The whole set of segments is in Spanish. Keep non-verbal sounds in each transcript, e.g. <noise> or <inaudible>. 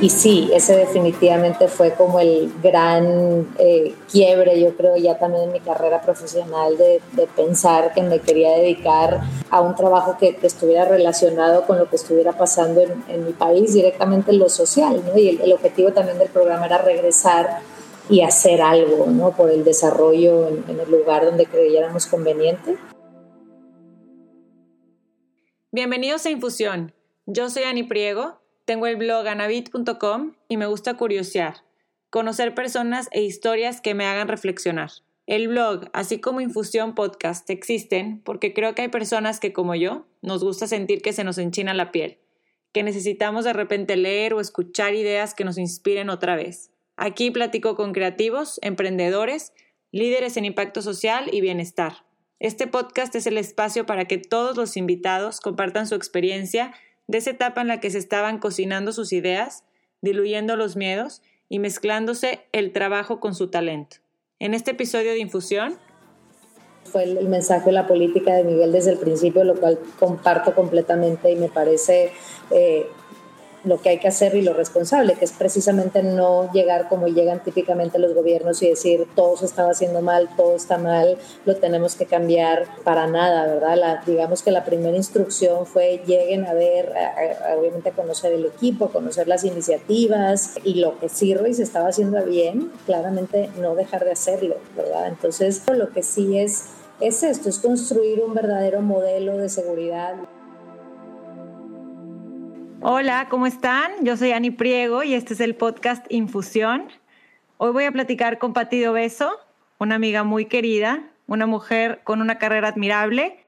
y sí, ese definitivamente fue como el gran eh, quiebre, yo creo, ya también en mi carrera profesional de, pensar que me quería dedicar a un trabajo que, estuviera relacionado con lo que estuviera pasando en, mi país, directamente en lo social. Y el, objetivo también del programa era regresar y hacer algo, ¿no? Por el desarrollo en, en el lugar donde creyéramos conveniente. Bienvenidos a Infusión. Yo soy Ani Priego tengo el blog anabit.com y me gusta curiosear, conocer personas e historias que me hagan reflexionar. El blog, así como Infusión Podcast, existen porque creo que hay personas que, como yo, nos gusta sentir que se nos enchina la piel, que necesitamos de repente leer o escuchar ideas que nos inspiren otra vez. Aquí platico con creativos, emprendedores, líderes en impacto social y bienestar. Este podcast es el espacio para que todos los invitados compartan su experiencia de esa etapa en la que se estaban cocinando sus ideas, diluyendo los miedos y mezclándose el trabajo con su talento. En este episodio de Infusión, fue el, mensaje de la política de Miguel desde el principio, lo cual comparto completamente y me parece eh, lo que hay que hacer y lo responsable, que es precisamente no llegar como llegan típicamente los gobiernos y decir todo se estaba haciendo mal, todo está mal, lo tenemos que cambiar para nada, ¿verdad? La, digamos que la primera instrucción fue lleguen a ver, obviamente a conocer el equipo, a conocer las iniciativas y lo que sirve y se estaba haciendo bien, claramente no dejar de hacerlo, ¿verdad? Entonces, lo que sí es, es esto, es construir un verdadero modelo de seguridad. Hola, ¿cómo están? Yo soy Ani Priego y este es el podcast Infusión. Hoy voy a platicar con Patido Beso, una amiga muy querida, una mujer con una carrera admirable.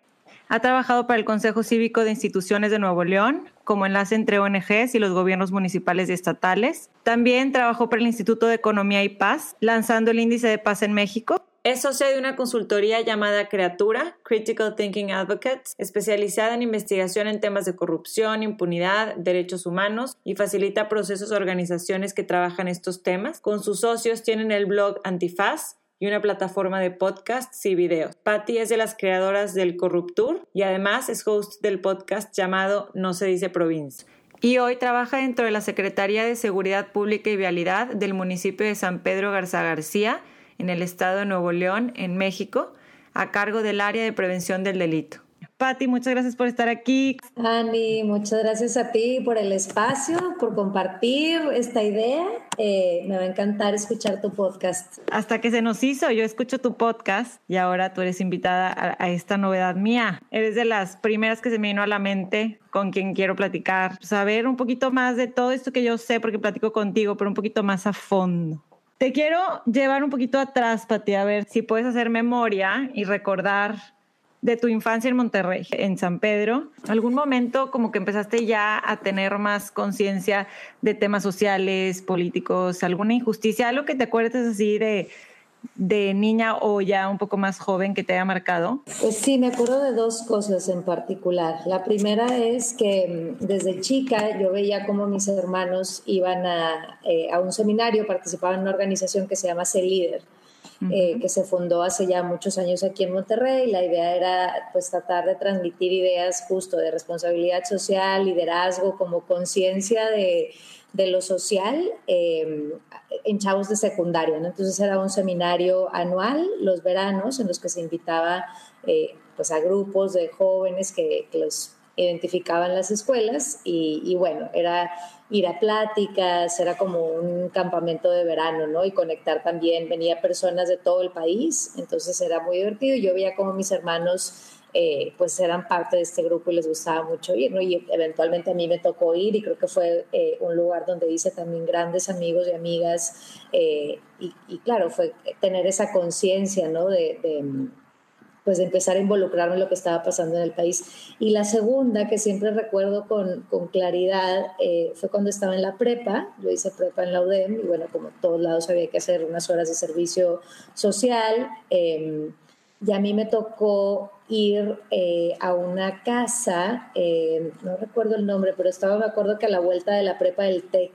Ha trabajado para el Consejo Cívico de Instituciones de Nuevo León como enlace entre ONGs y los gobiernos municipales y estatales. También trabajó para el Instituto de Economía y Paz, lanzando el Índice de Paz en México es socia de una consultoría llamada Creatura, Critical Thinking Advocates, especializada en investigación en temas de corrupción, impunidad, derechos humanos y facilita procesos a organizaciones que trabajan estos temas. Con sus socios tienen el blog Antifaz y una plataforma de podcasts y videos. Patty es de las creadoras del Corruptur y además es host del podcast llamado No se dice provincia. Y hoy trabaja dentro de la Secretaría de Seguridad Pública y Vialidad del municipio de San Pedro Garza García en el estado de Nuevo León, en México, a cargo del área de prevención del delito. Patti, muchas gracias por estar aquí. Ani, muchas gracias a ti por el espacio, por compartir esta idea. Eh, me va a encantar escuchar tu podcast. Hasta que se nos hizo, yo escucho tu podcast y ahora tú eres invitada a, a esta novedad mía. Eres de las primeras que se me vino a la mente con quien quiero platicar, saber un poquito más de todo esto que yo sé porque platico contigo, pero un poquito más a fondo. Te quiero llevar un poquito atrás, Pati, a ver si puedes hacer memoria y recordar de tu infancia en Monterrey, en San Pedro. ¿Algún momento como que empezaste ya a tener más conciencia de temas sociales, políticos, alguna injusticia, algo que te acuerdes así de de niña o ya un poco más joven que te haya marcado? Pues sí, me acuerdo de dos cosas en particular. La primera es que mm, desde chica yo veía cómo mis hermanos iban a, eh, a un seminario, participaban en una organización que se llama C Líder. Eh, que se fundó hace ya muchos años aquí en Monterrey. La idea era pues tratar de transmitir ideas justo de responsabilidad social, liderazgo, como conciencia de, de lo social em, en chavos de secundaria. Entonces era un seminario anual, los veranos, en los que se invitaba eh, pues a grupos de jóvenes que, los identificaban las escuelas y, y, bueno, era ir a pláticas, era como un campamento de verano, ¿no? Y conectar también, venía personas de todo el país, entonces era muy divertido. Yo veía como mis hermanos eh, pues eran parte de este grupo y les gustaba mucho ir, ¿no? Y eventualmente a mí me tocó ir y creo que fue eh, un lugar donde hice también grandes amigos y amigas eh, y, claro, fue tener esa conciencia, ¿no? De, pues empezar a involucrarme en lo que estaba pasando en el país. Y la segunda, que siempre recuerdo con, con claridad, fue cuando estaba en la prepa, yo hice prepa en la UDEM y bueno, como todos lados había que hacer unas horas de servicio social. Y a mí me tocó ir eh, a una casa, eh, no recuerdo el nombre, pero estaba, me acuerdo que a la vuelta de la prepa del TEC,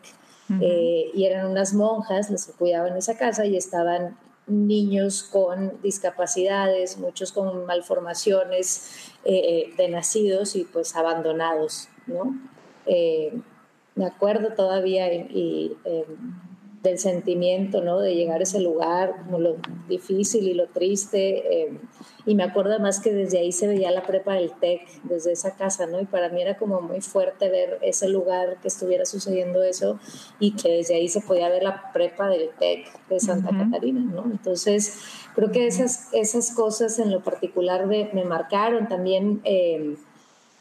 eh, y eran unas monjas las que cuidaban esa casa y estaban niños con discapacidades, muchos con malformaciones de nacidos y pues abandonados, ¿no? me acuerdo todavía y, em, del sentimiento, ¿no? De llegar a ese lugar, como lo difícil y lo triste. Em, y me acuerdo además que desde ahí se veía la prepa del TEC, desde esa casa, ¿no? Y para mí era como muy fuerte ver ese lugar que estuviera sucediendo eso y que desde ahí se podía ver la prepa del TEC de Santa Catarina, ¿no? Entonces, creo que esas, esas cosas en lo particular me, me marcaron también. Eh,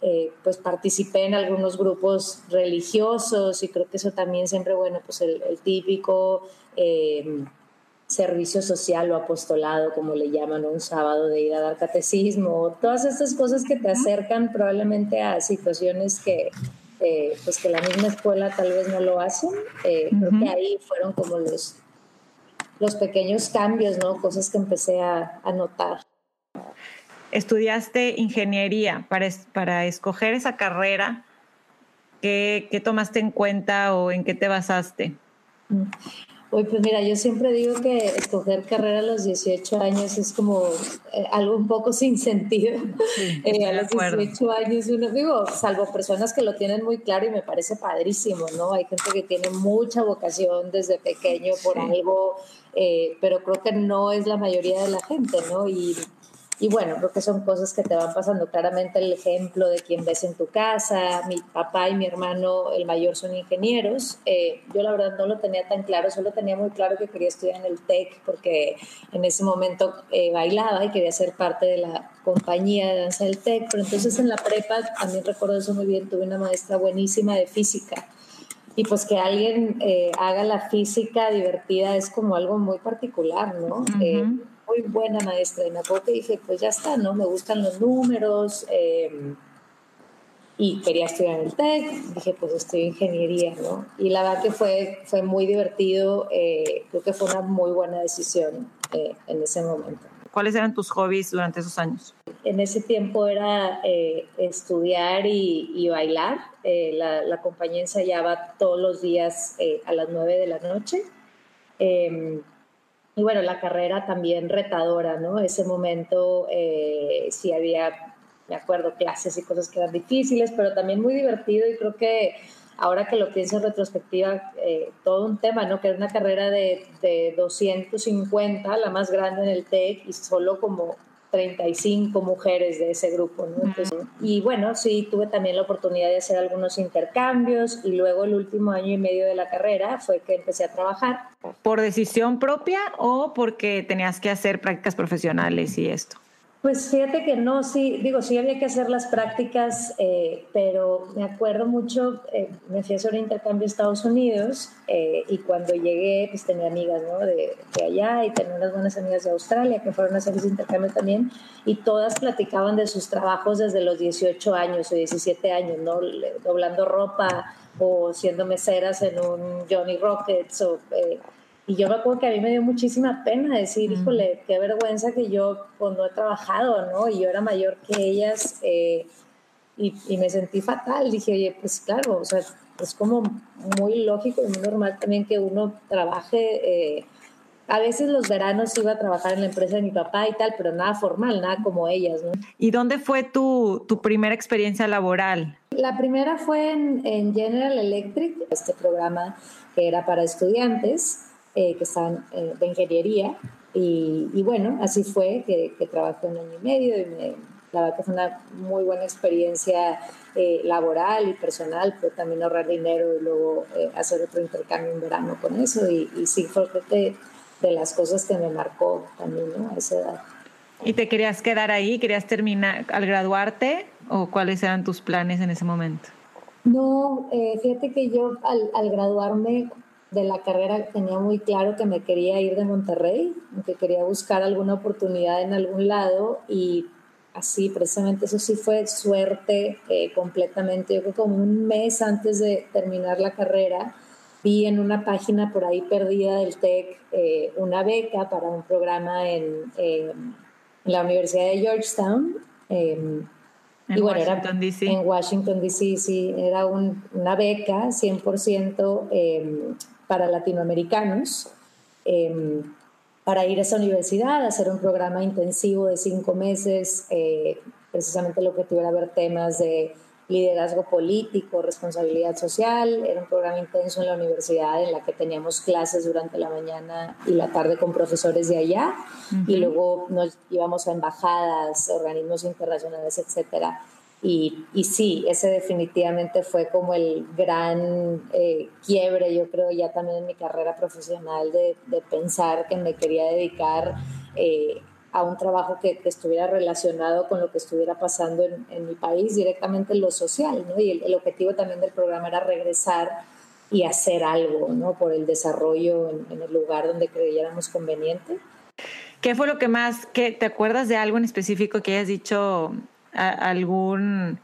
eh, pues participé en algunos grupos religiosos y creo que eso también siempre, bueno, pues el, típico eh, servicio social o apostolado, como le llaman, un sábado de ir a dar catecismo, todas estas cosas que te acercan probablemente a situaciones que, eh, pues que la misma escuela tal vez no lo hacen. Creo que ahí fueron como los, los pequeños cambios, ¿no? Cosas que empecé a, a notar estudiaste ingeniería para, para escoger esa carrera. ¿Qué, ¿Qué, tomaste en cuenta o en qué te basaste? pues mira, yo siempre digo que escoger carrera a los 18 años es como eh, algo un poco <laughs> sin sentido. <laughs> Eh, a los 18 años uno, digo, salvo personas que lo tienen muy claro y me parece padrísimo, ¿no? Hay gente que tiene mucha vocación desde pequeño por algo, eh, pero creo que no es la mayoría de la gente, ¿no? Y y bueno, creo que son cosas que te van pasando. Claramente el ejemplo de quien ves en tu casa, mi papá y mi hermano, el mayor, son ingenieros. Eh, yo la verdad no lo tenía tan claro, solo tenía muy claro que quería estudiar en el TEC porque en ese momento eh, bailaba y quería ser parte de la compañía de danza del TEC. Pero entonces en la prepa, también recuerdo eso muy bien, tuve una maestra buenísima de física y pues que alguien eh, haga la física divertida es como algo muy particular, ¿no? Muy buena maestra. Y me acuerdo que dije, pues ya está, ¿no? Me gustan los números. Em, y quería estudiar el TEC. Dije, pues estoy ingeniería, ¿no? Y la verdad que fue, fue muy divertido. Eh, creo que fue una muy buena decisión eh, en ese momento. ¿Cuáles eran tus hobbies durante esos años? En ese tiempo era eh, estudiar y, bailar. la, la, compañía ensayaba todos los días a las 9 de la noche. Em, y bueno, la carrera también retadora, ¿no? Ese momento eh, sí había, me acuerdo, clases y cosas que eran difíciles, pero también muy divertido y creo que ahora que lo pienso en retrospectiva, eh, todo un tema, ¿no? Que era una carrera de, de 250, la más grande en el TEC y solo como 35 mujeres de ese grupo. ¿no? y bueno, sí, tuve también la oportunidad de hacer algunos intercambios y luego el último año y medio de la carrera fue que empecé a trabajar. ¿Por decisión propia o porque tenías que hacer prácticas profesionales y esto? Pues fíjate que no, sí, digo, sí había que hacer las prácticas, eh, pero me acuerdo mucho, eh, me fui a hacer un intercambio a Estados Unidos eh, y cuando llegué, pues tenía amigas ¿no? de, de, allá y tenía unas buenas amigas de Australia que fueron a hacer ese intercambio también y todas platicaban de sus trabajos desde los 18 años o 17 años, ¿no? Doblando ropa o siendo meseras en un Johnny Rockets o y yo me acuerdo que a mí me dio muchísima pena decir, híjole, qué vergüenza que yo pues, no he trabajado, ¿no? Y yo era mayor que ellas eh, y, y, me sentí fatal. Dije, oye, pues claro, o sea, es como muy lógico y muy normal también que uno trabaje. Eh, a veces los veranos iba a trabajar en la empresa de mi papá y tal, pero nada formal, nada como ellas, ¿no? ¿Y dónde fue tu, tu primera experiencia laboral? La primera fue en, en General Electric, este programa que era para estudiantes eh, que estaban eh, de ingeniería. Y, bueno, así fue que, trabajé un año y medio y me, la verdad que fue una muy buena experiencia eh, laboral y personal, pero también ahorrar dinero y luego hacer otro intercambio en verano con eso. Y, y sí, fue de, de, las cosas que me marcó también ¿no? a esa edad. ¿Y te querías quedar ahí? ¿Querías terminar al graduarte? ¿O cuáles eran tus planes en ese momento? No, fíjate que yo al, al graduarme de la carrera tenía muy claro que me quería ir de Monterrey, que quería buscar alguna oportunidad en algún lado y así precisamente eso sí fue suerte eh, completamente. Yo creo que como un mes antes de terminar la carrera vi en una página por ahí perdida del TEC eh, una beca para un programa en, la Universidad de Georgetown. Em, en y bueno, Washington, D.C. En Washington, D.C., sí, era una beca 100% para latinoamericanos em, para ir a esa universidad, hacer un programa intensivo de cinco meses, eh, precisamente lo que tuviera ver temas de liderazgo político, responsabilidad social. Era un programa intenso en la universidad en la que teníamos clases durante la mañana y la tarde con profesores de allá y luego nos íbamos a embajadas, organismos internacionales, etcétera. Y, y, sí, ese definitivamente fue como el gran eh, quiebre, yo creo, ya también en mi carrera profesional, de, de pensar que me quería dedicar eh, a un trabajo que, estuviera relacionado con lo que estuviera pasando en, mi país, directamente en lo social, ¿no? Y el, objetivo también del programa era regresar y hacer algo, ¿no? Por el desarrollo en, el lugar donde creyéramos conveniente. ¿Qué fue lo que más, que te acuerdas de algo en específico que hayas dicho, algún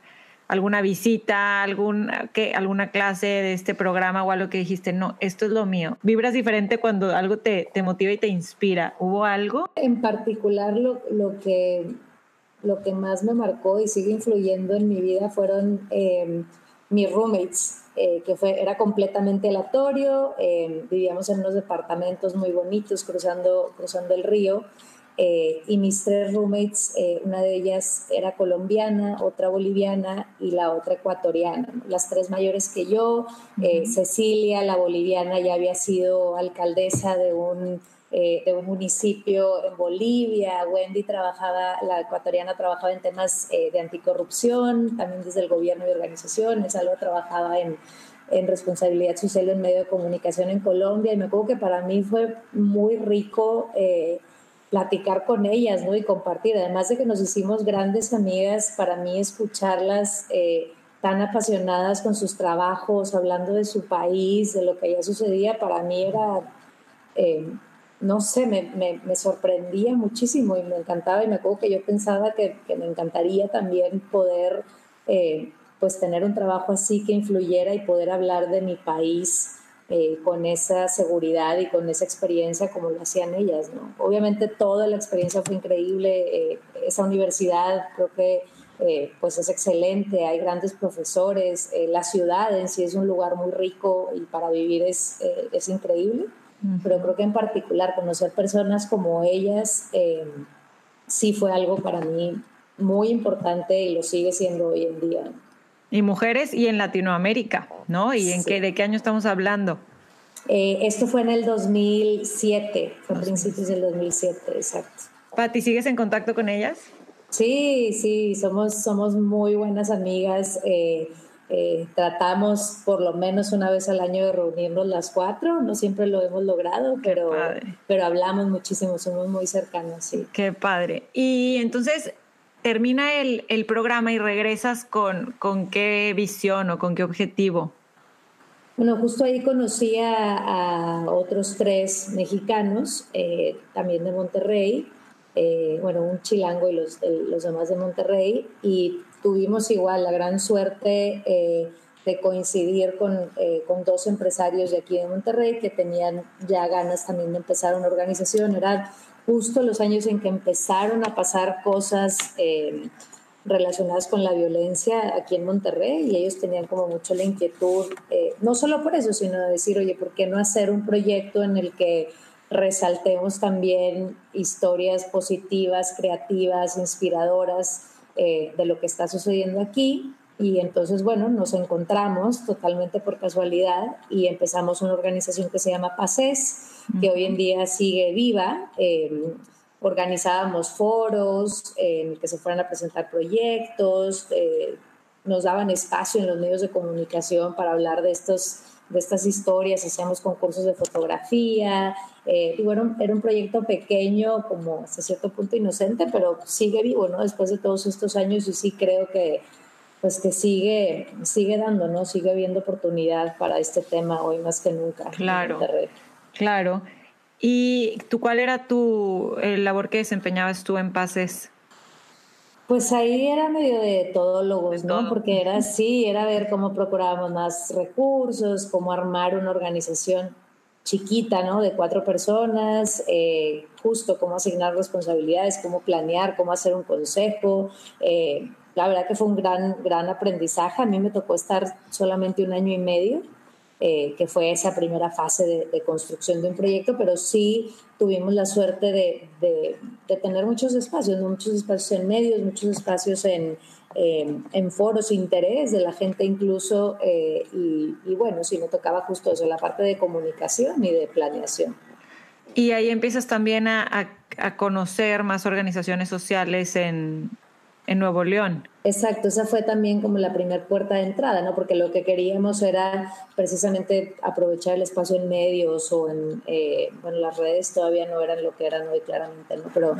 alguna visita, algún, ¿qué? alguna clase de este programa o algo que dijiste, no, esto es lo mío. ¿Vibras diferente cuando algo te, te motiva y te inspira? ¿Hubo algo? En particular, lo, lo, que, lo que más me marcó y sigue influyendo en mi vida fueron em, mis roommates, eh, que fue, era completamente aleatorio, em, vivíamos en unos departamentos muy bonitos cruzando, cruzando el río. Eh, y mis tres roommates, eh, una de ellas era colombiana, otra boliviana y la otra ecuatoriana, las tres mayores que yo. Eh, Cecilia, la boliviana, ya había sido alcaldesa de un, de un municipio en Bolivia. Wendy trabajaba, la ecuatoriana trabajaba en temas de anticorrupción, también desde el gobierno y organizaciones. Algo trabajaba en en responsabilidad social en medio de comunicación en Colombia y me acuerdo que para mí fue muy rico platicar con ellas, ¿no? Y compartir. Además de que nos hicimos grandes amigas, para mí escucharlas eh, tan apasionadas con sus trabajos, hablando de su país, de lo que allá sucedía, para mí era, eh, no sé, me, me, me, sorprendía muchísimo y me encantaba. Y me acuerdo que yo pensaba que, me encantaría también poder, eh, pues, tener un trabajo así que influyera y poder hablar de mi país eh, con esa seguridad y con esa experiencia como lo hacían ellas. ¿no? Obviamente toda la experiencia fue increíble, eh, esa universidad creo que eh, pues es excelente, hay grandes profesores, la ciudad en sí es un lugar muy rico y para vivir es, es increíble, pero creo que en particular conocer personas como ellas sí fue algo para mí muy importante y lo sigue siendo hoy en día. Y mujeres y en Latinoamérica, ¿no? ¿Y en qué, de qué año estamos hablando? Eh, esto fue en el 2007, fue a principios del 2007, exacto. Pati, ¿sigues en contacto con ellas? Sí, sí, somos, somos muy buenas amigas. Eh, eh, tratamos por lo menos una vez al año de reunirnos las cuatro, no siempre lo hemos logrado, pero, pero hablamos muchísimo, somos muy cercanos, sí. Qué padre. Y entonces, termina el, el, programa y regresas con, con qué visión o con qué objetivo? Bueno, justo ahí conocí a, otros tres mexicanos, eh, también de Monterrey, eh, bueno, un chilango y los, los demás de Monterrey, y tuvimos igual la gran suerte eh, de coincidir con, con, dos empresarios de aquí de Monterrey que tenían ya ganas también de empezar una organización. Eran justo los años en que empezaron a pasar cosas eh, relacionadas con la violencia aquí en Monterrey y ellos tenían como mucho la inquietud, eh, no solo por eso, sino de decir, oye, ¿por qué no hacer un proyecto en el que resaltemos también historias positivas, creativas, inspiradoras eh, de lo que está sucediendo aquí? Y entonces, bueno, nos encontramos totalmente por casualidad y empezamos una organización que se llama PACES, que hoy en día sigue viva. Eh, organizábamos foros en que se fueran a presentar proyectos, eh, nos daban espacio en los medios de comunicación para hablar de estos de estas historias, hacíamos concursos de fotografía, eh, y bueno, era un proyecto pequeño, como hasta cierto punto inocente, pero sigue vivo, ¿no? Después de todos estos años y sí creo que, pues que sigue, sigue dando, ¿no? Sigue habiendo oportunidad para este tema hoy más que nunca. Claro. Claro. ¿Y tú cuál era tu labor que desempeñabas tú en Pases? Pues ahí era medio de todólogos, ¿no? Porque era así, era ver cómo procurábamos más recursos, cómo armar una organización chiquita, ¿no? De cuatro personas, eh, justo cómo asignar responsabilidades, cómo planear, cómo hacer un consejo. Eh, la verdad que fue un gran, gran aprendizaje. A mí me tocó estar solamente un año y medio eh, que fue esa primera fase de, construcción de un proyecto, pero sí tuvimos la suerte de, de, tener muchos espacios, muchos espacios en medios, muchos espacios en, eh, en foros interés de la gente incluso, eh, y, bueno, sí me tocaba justo eso, la parte de comunicación y de planeación. Y ahí empiezas también a conocer más organizaciones sociales en, en Nuevo León. Exacto, esa fue también como la primera puerta de entrada, ¿no? Porque lo que queríamos era precisamente aprovechar el espacio en medios o en, eh, bueno, las redes todavía no eran lo que eran hoy claramente, ¿no? Pero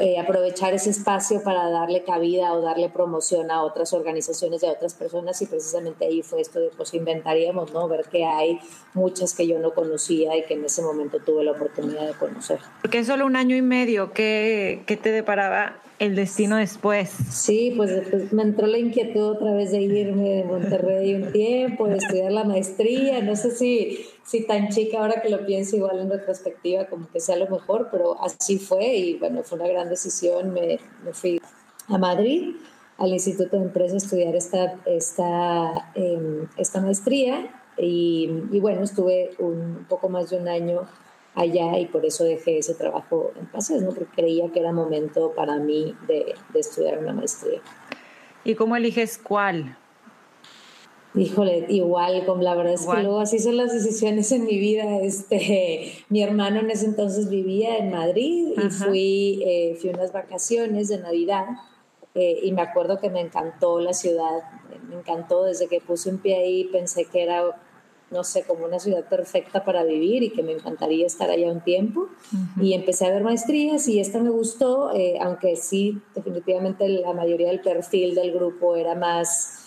eh, aprovechar ese espacio para darle cabida o darle promoción a otras organizaciones de otras personas y precisamente ahí fue esto de, pues inventaríamos, ¿no? Ver que hay muchas que yo no conocía y que en ese momento tuve la oportunidad de conocer. Porque es solo un año y medio, ¿qué, qué te deparaba el destino después. Sí, pues después me entró la inquietud otra vez de irme de Monterrey un tiempo, de estudiar la maestría. No sé si, si tan chica ahora que lo pienso igual en retrospectiva como que sea lo mejor, pero así fue y bueno, fue una gran decisión. Me, me fui a Madrid, al Instituto de Empresa, a estudiar esta, esta, em, esta maestría y, y bueno, estuve un poco más de un año allá y por eso dejé ese trabajo en Pases, ¿no? porque creía que era momento para mí de, estudiar una maestría. ¿Y cómo eliges cuál? Híjole, igual, como la verdad es que luego así son las decisiones en mi vida. Este, <laughs> mi hermano en ese entonces vivía en Madrid y fui, eh, fui unas vacaciones de Navidad eh, y me acuerdo que me encantó la ciudad, me encantó desde que puse un pie ahí, pensé que era no sé, como una ciudad perfecta para vivir y que me encantaría estar allá un tiempo. Y empecé a ver maestrías y esta me gustó, eh, aunque sí, definitivamente la mayoría del perfil del grupo era más...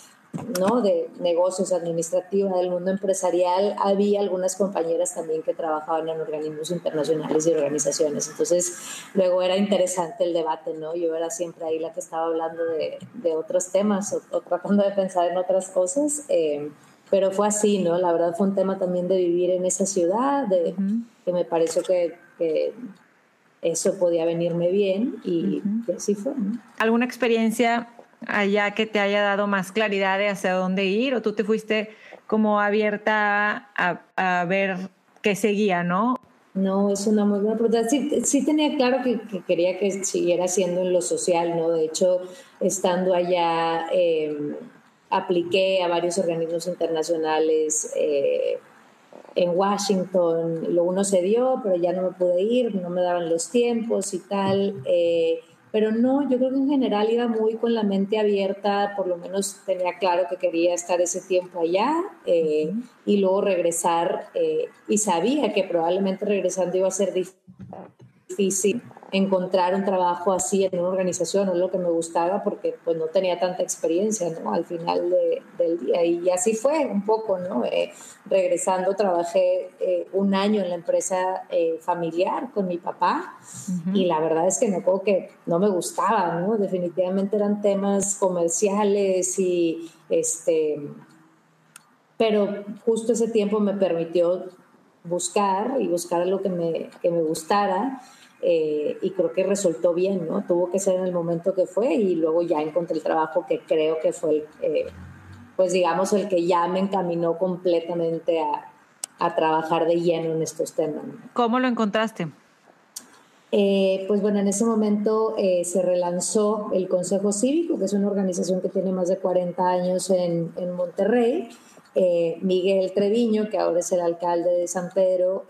¿no? de negocios administrativos del mundo empresarial, había algunas compañeras también que trabajaban en organismos internacionales y organizaciones. Entonces, luego era interesante el debate, ¿no? Yo era siempre ahí la que estaba hablando de, de otros temas o, tratando de pensar en otras cosas. Eh, pero fue así, ¿no? La verdad fue un tema también de vivir en esa ciudad, de, que me pareció que, eso podía venirme bien y, así fue. ¿Alguna experiencia allá que te haya dado más claridad de hacia dónde ir o tú te fuiste como abierta a, ver qué seguía, ¿no? No, es una muy buena pregunta. Sí, tenía claro que, quería que siguiera siendo en lo social, ¿no? De hecho, estando allá... Eh, apliqué a varios organismos internacionales eh, en Washington, lo uno se dio, pero ya no me pude ir, no me daban los tiempos y tal. Eh, pero no, yo creo que en general iba muy con la mente abierta, por lo menos tenía claro que quería estar ese tiempo allá eh, y luego regresar y sabía que probablemente regresando iba a ser difícil encontrar un trabajo así en una organización es lo que me gustaba porque pues no tenía tanta experiencia ¿no? al final del día y así fue un poco ¿no? Eh, regresando trabajé eh, un año en la empresa eh, familiar con mi papá y la verdad es que me acuerdo que no me gustaba ¿no? definitivamente eran temas comerciales y este pero justo ese tiempo me permitió buscar y buscar lo que me, que me gustara eh, y creo que resultó bien, ¿no? Tuvo que ser en el momento que fue y luego ya encontré el trabajo que creo que fue, el, eh, pues digamos, el que ya me encaminó completamente a, a trabajar de lleno en estos temas. ¿Cómo lo encontraste? Eh, pues bueno, en ese momento se relanzó el Consejo Cívico, que es una organización que tiene más de 40 años en, en Monterrey. Miguel Treviño, que ahora es el alcalde de San Pedro,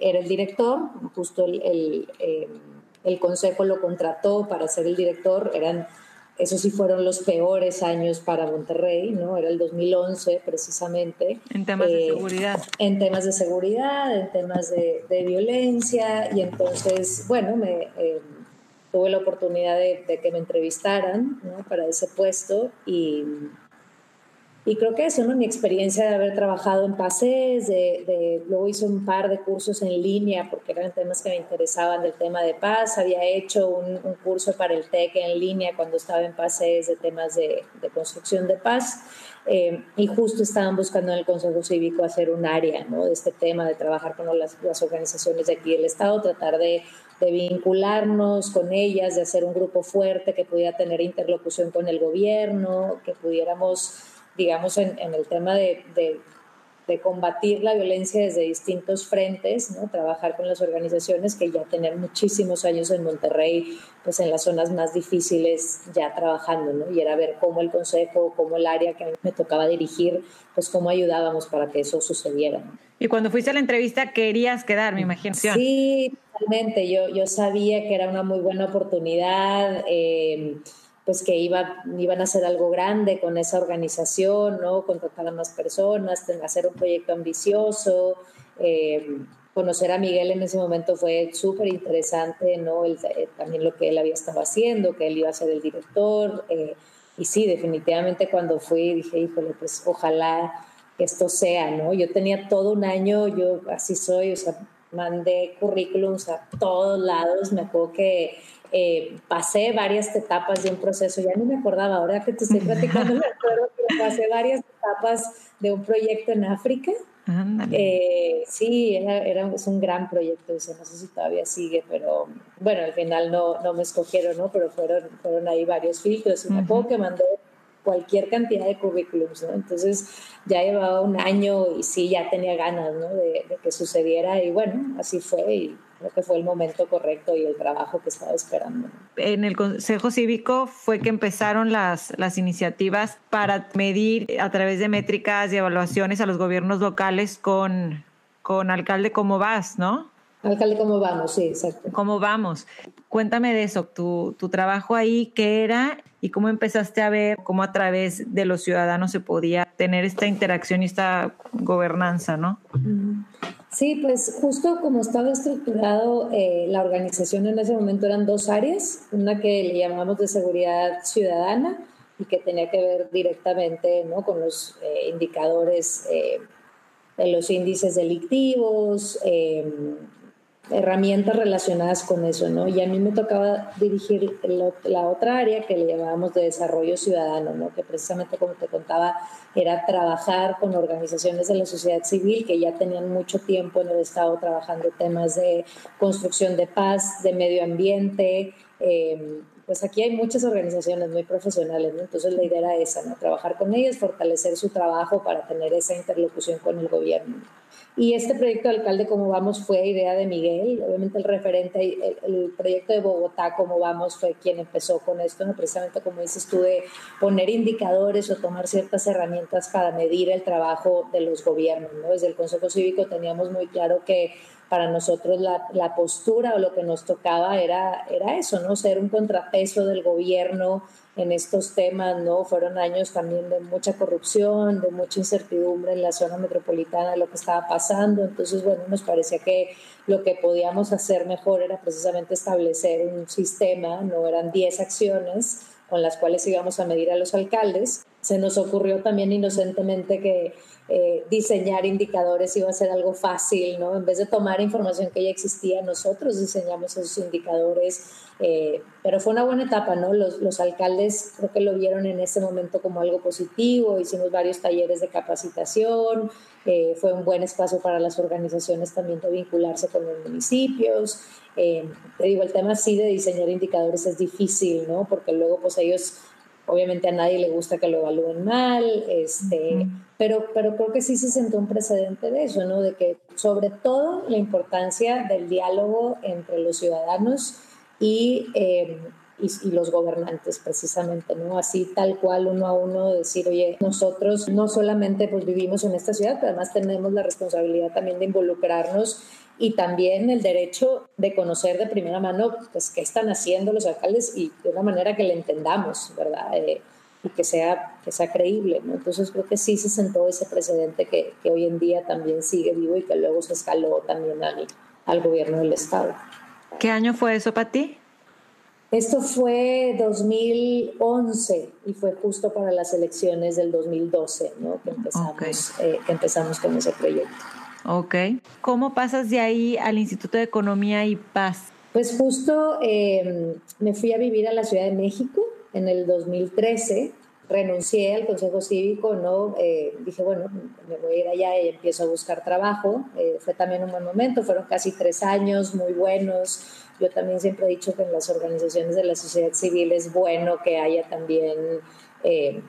era el director, justo el, eh, el, consejo lo contrató para ser el director, eran, esos sí fueron los peores años para Monterrey, ¿no? Era el 2011 precisamente. En temas de eh, seguridad. En temas de seguridad, en temas de, de violencia, y entonces, bueno, me... Eh, tuve la oportunidad de, de, que me entrevistaran ¿no? para ese puesto y, y creo que eso, ¿no? Mi experiencia de haber trabajado en PASES, de, luego hice un par de cursos en línea porque eran temas que me interesaban del tema de paz. Había hecho un, curso para el TEC en línea cuando estaba en PASES de temas de, construcción de paz. Eh, y justo estaban buscando en el Consejo Cívico hacer un área ¿no? de este tema, de trabajar con las, las organizaciones de aquí del Estado, tratar de, de vincularnos con ellas, de hacer un grupo fuerte que pudiera tener interlocución con el gobierno, que pudiéramos digamos, en, el tema de, combatir la violencia desde distintos frentes, ¿no? trabajar con las organizaciones que ya tenían muchísimos años en Monterrey, pues en las zonas más difíciles ya trabajando, ¿no? y era ver cómo el consejo, cómo el área que me tocaba dirigir, pues cómo ayudábamos para que eso sucediera. Y cuando fuiste a la entrevista querías quedar, mi imaginación. Sí, totalmente, yo, yo sabía que era una muy buena oportunidad. Eh, pues que iba, iban a hacer algo grande con esa organización, ¿no? Contratar a más personas, hacer un proyecto ambicioso. Eh, conocer a Miguel en ese momento fue súper interesante, ¿no? Eh, también lo que él había estado haciendo, que él iba a ser el director. Eh, y sí, definitivamente cuando fui dije, híjole, pues ojalá esto sea, ¿no? Yo tenía todo un año, yo así soy, o sea, mandé currículums a todos lados, me acuerdo que eh, pasé varias etapas de un proceso, ya no me acordaba, ahora que te estoy platicando, me acuerdo que pasé varias etapas de un proyecto en África. Eh, sí, era, era, es un gran proyecto, no sé si todavía sigue, pero bueno, al final no, no me escogieron, ¿no? Pero fueron, fueron ahí varios filtros. Y me acuerdo que mandé cualquier cantidad de currículums, ¿no? Entonces ya llevaba un año y sí, ya tenía ganas, ¿no? De, de que sucediera y bueno, así fue y creo que fue el momento correcto y el trabajo que estaba esperando. En el Consejo Cívico fue que empezaron las, las iniciativas para medir a través de métricas y evaluaciones a los gobiernos locales con, con alcalde cómo vas, ¿no? Alcalde, ¿cómo vamos? Sí, exacto. ¿Cómo vamos? Cuéntame de eso, tu, tu trabajo ahí, ¿qué era y cómo empezaste a ver cómo a través de los ciudadanos se podía tener esta interacción y esta gobernanza, ¿no? Sí, pues justo como estaba estructurado eh, la organización en ese momento eran dos áreas, una que le llamamos de seguridad ciudadana y que tenía que ver directamente ¿no? con los eh, indicadores eh, de los índices delictivos, herramientas relacionadas con eso, ¿no? Y a mí me tocaba dirigir la otra área que le llamábamos de desarrollo ciudadano, ¿no? Que precisamente, como te contaba, era trabajar con organizaciones de la sociedad civil que ya tenían mucho tiempo en el Estado trabajando temas de construcción de paz, de medio ambiente. Eh, pues aquí hay muchas organizaciones muy profesionales, ¿no? Entonces la idea era esa, ¿no? Trabajar con ellas, fortalecer su trabajo para tener esa interlocución con el gobierno. Y este proyecto de alcalde Cómo Vamos fue idea de Miguel, obviamente el referente, el, proyecto de Bogotá Cómo Vamos fue quien empezó con esto, ¿no? precisamente como dices tú, de poner indicadores o tomar ciertas herramientas para medir el trabajo de los gobiernos. ¿no? Desde el Consejo Cívico teníamos muy claro que para nosotros la, la, postura o lo que nos tocaba era, era eso, ¿no? Ser un contrapeso del gobierno en estos temas, ¿no? Fueron años también de mucha corrupción, de mucha incertidumbre en la zona metropolitana de lo que estaba pasando. Entonces, bueno, nos parecía que lo que podíamos hacer mejor era precisamente establecer un sistema, no eran 10 acciones con las cuales íbamos a medir a los alcaldes. Se nos ocurrió también inocentemente que eh, diseñar indicadores iba a ser algo fácil, ¿no? En vez de tomar información que ya existía, nosotros diseñamos esos indicadores, eh, pero fue una buena etapa, ¿no? Los, los, alcaldes creo que lo vieron en ese momento como algo positivo, hicimos varios talleres de capacitación, eh, fue un buen espacio para las organizaciones también de vincularse con los municipios. te digo, el tema sí de diseñar indicadores es difícil, ¿no? Porque luego pues ellos Obviamente a nadie le gusta que lo evalúen mal, este, pero, pero creo que sí se sentó un precedente de eso, ¿no? De que sobre todo la importancia del diálogo entre los ciudadanos y, eh, y, los gobernantes, precisamente, ¿no? Así tal cual uno a uno decir, oye, nosotros no solamente pues vivimos en esta ciudad, pero además tenemos la responsabilidad también de involucrarnos y también el derecho de conocer de primera mano pues, qué están haciendo los alcaldes y de una manera que le entendamos, ¿verdad? Eh, y que sea, que sea creíble, ¿no? Entonces creo que sí se sentó ese precedente que, que, hoy en día también sigue vivo y que luego se escaló también al, al gobierno del Estado. ¿Qué año fue eso para ti? Esto fue 2011 y fue justo para las elecciones del 2012, ¿no? Que empezamos, eh, que empezamos con ese proyecto. Ok. ¿Cómo pasas de ahí al Instituto de Economía y Paz? Pues justo em, me fui a vivir a la Ciudad de México en el 2013. Renuncié al Consejo Cívico, ¿no? Eh, dije, bueno, me voy a ir allá y empiezo a buscar trabajo. Eh, fue también un buen momento, fueron casi tres años muy buenos. Yo también siempre he dicho que en las organizaciones de la sociedad civil es bueno que haya también... Eh,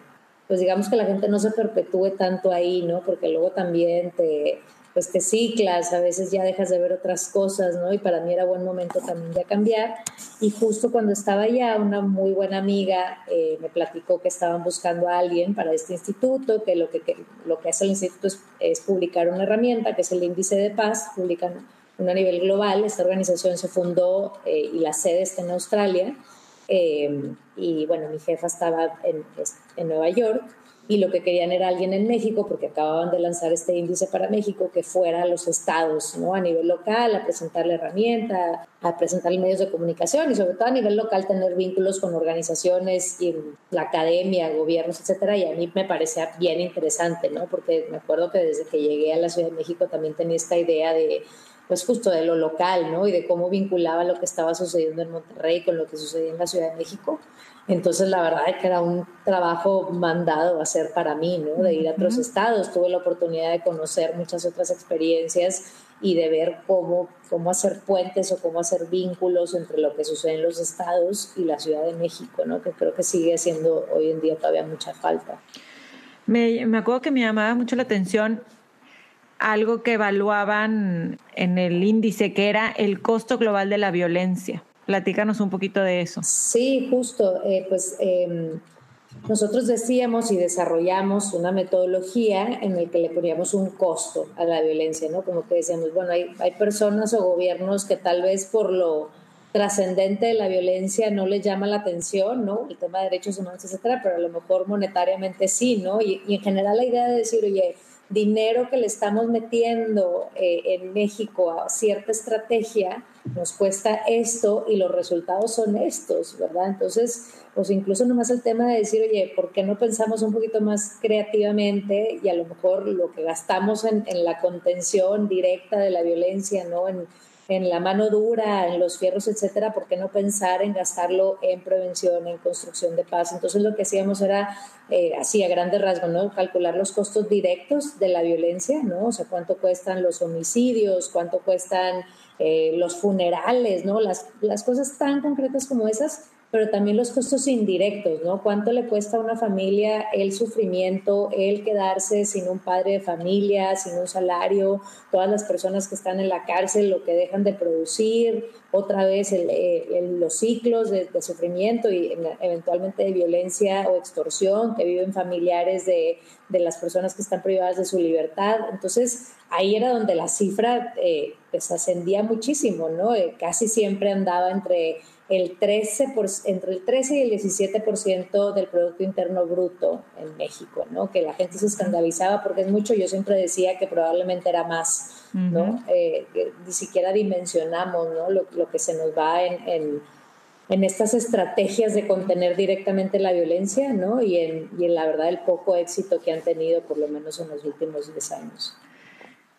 pues digamos que la gente no se perpetúe tanto ahí, ¿no? Porque luego también te, pues te ciclas, a veces ya dejas de ver otras cosas, ¿no? Y para mí era buen momento también de cambiar. Y justo cuando estaba allá, una muy buena amiga eh, me platicó que estaban buscando a alguien para este instituto, que lo que, lo que hace el instituto es, publicar una herramienta, que es el índice de paz, publican a nivel global. Esta organización se fundó eh, y la sede está en Australia. Eh, y bueno, mi jefa estaba en, en, Nueva York y lo que querían era alguien en México porque acababan de lanzar este índice para México que fuera a los estados, ¿no? A nivel local, a presentar la herramienta, a presentar medios de comunicación y sobre todo a nivel local tener vínculos con organizaciones y la academia, gobiernos, etcétera. Y a mí me parecía bien interesante, ¿no? Porque me acuerdo que desde que llegué a la Ciudad de México también tenía esta idea de pues justo de lo local, ¿no? Y de cómo vinculaba lo que estaba sucediendo en Monterrey con lo que sucedía en la Ciudad de México. Entonces, la verdad es que era un trabajo mandado a hacer para mí, ¿no? De ir a otros estados. Tuve la oportunidad de conocer muchas otras experiencias y de ver cómo, cómo hacer puentes o cómo hacer vínculos entre lo que sucede en los estados y la Ciudad de México, ¿no? Que creo que sigue haciendo hoy en día todavía mucha falta. Me, me acuerdo que me llamaba mucho la atención algo que evaluaban en el índice, que era el costo global de la violencia. Platícanos un poquito de eso. Sí, justo. Eh, pues em, nosotros decíamos y desarrollamos una metodología en la que le poníamos un costo a la violencia, ¿no? Como que decíamos, bueno, hay, hay personas o gobiernos que tal vez por lo trascendente de la violencia no les llama la atención, ¿no? El tema de derechos humanos, etcétera, pero a lo mejor monetariamente sí, ¿no? Y, y en general la idea de decir, oye, dinero que le estamos metiendo eh, en México a cierta estrategia nos cuesta esto y los resultados son estos, ¿verdad? Entonces, pues incluso nomás el tema de decir, oye, ¿por qué no pensamos un poquito más creativamente y a lo mejor lo que gastamos en, en la contención directa de la violencia, ¿no? En, en la mano dura, en los fierros, etcétera, ¿por qué no pensar en gastarlo en prevención, en construcción de paz? Entonces lo que hacíamos era, eh, así a grandes rasgos, ¿no? Calcular los costos directos de la violencia, ¿no? O sea, cuánto cuestan los homicidios, cuánto cuestan eh, los funerales, ¿no? Las, las cosas tan concretas como esas pero también los costos indirectos, ¿no? ¿Cuánto le cuesta a una familia el sufrimiento, el quedarse sin un padre de familia, sin un salario, todas las personas que están en la cárcel, lo que dejan de producir, otra vez los ciclos de, sufrimiento y eventualmente de violencia o extorsión que viven familiares de, las personas que están privadas de su libertad. Entonces, ahí era donde la cifra eh, pues ascendía muchísimo, ¿no? Eh, casi siempre andaba entre el 13 por, entre el 13 y el 17% del Producto Interno Bruto en México, ¿no? Que la gente se escandalizaba porque es mucho, yo siempre decía que probablemente era más, ¿no? Eh, ni siquiera dimensionamos, ¿no? Lo, lo, que se nos va en, en, en, estas estrategias de contener directamente la violencia, ¿no? Y en, y en la verdad el poco éxito que han tenido, por lo menos en los últimos 10 años.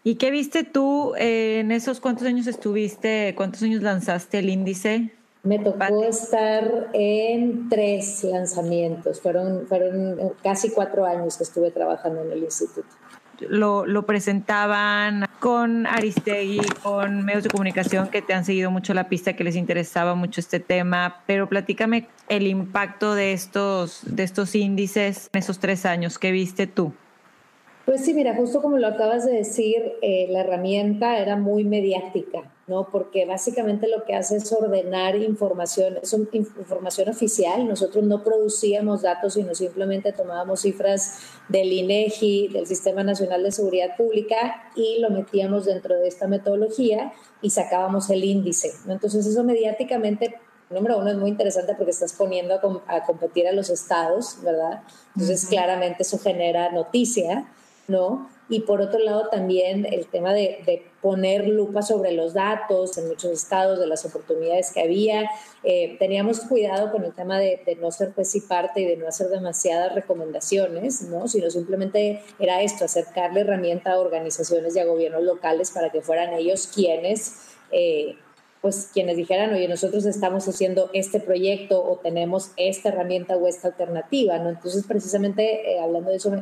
¿Y qué viste tú en esos cuántos años estuviste, cuántos años lanzaste el índice? Me tocó estar en tres lanzamientos, fueron, fueron casi cuatro años que estuve trabajando en el instituto. Lo, lo, presentaban con Aristegui, con medios de comunicación que te han seguido mucho la pista, que les interesaba mucho este tema, pero platícame el impacto de estos, de estos índices en esos tres años que viste tú. Pues sí, mira, justo como lo acabas de decir, eh, la herramienta era muy mediática, ¿no? Porque básicamente lo que hace es ordenar información, es información oficial. Nosotros no producíamos datos, sino simplemente tomábamos cifras del INEGI, del Sistema Nacional de Seguridad Pública, y lo metíamos dentro de esta metodología y sacábamos el índice, ¿no? Entonces eso mediáticamente número uno es muy interesante porque estás poniendo a, competir a los estados, ¿verdad? Entonces, claramente eso genera noticia. ¿No? Y por otro lado también el tema de, poner lupa sobre los datos en muchos estados, de las oportunidades que había. Eh, teníamos cuidado con el tema de, no ser pues y parte y de no hacer demasiadas recomendaciones, ¿no? Sino simplemente era esto, acercarle herramienta a organizaciones y a gobiernos locales para que fueran ellos quienes... Eh, pues quienes dijeran, oye, nosotros estamos haciendo este proyecto o tenemos esta herramienta o esta alternativa, ¿no? Entonces, precisamente, eh, hablando de eso,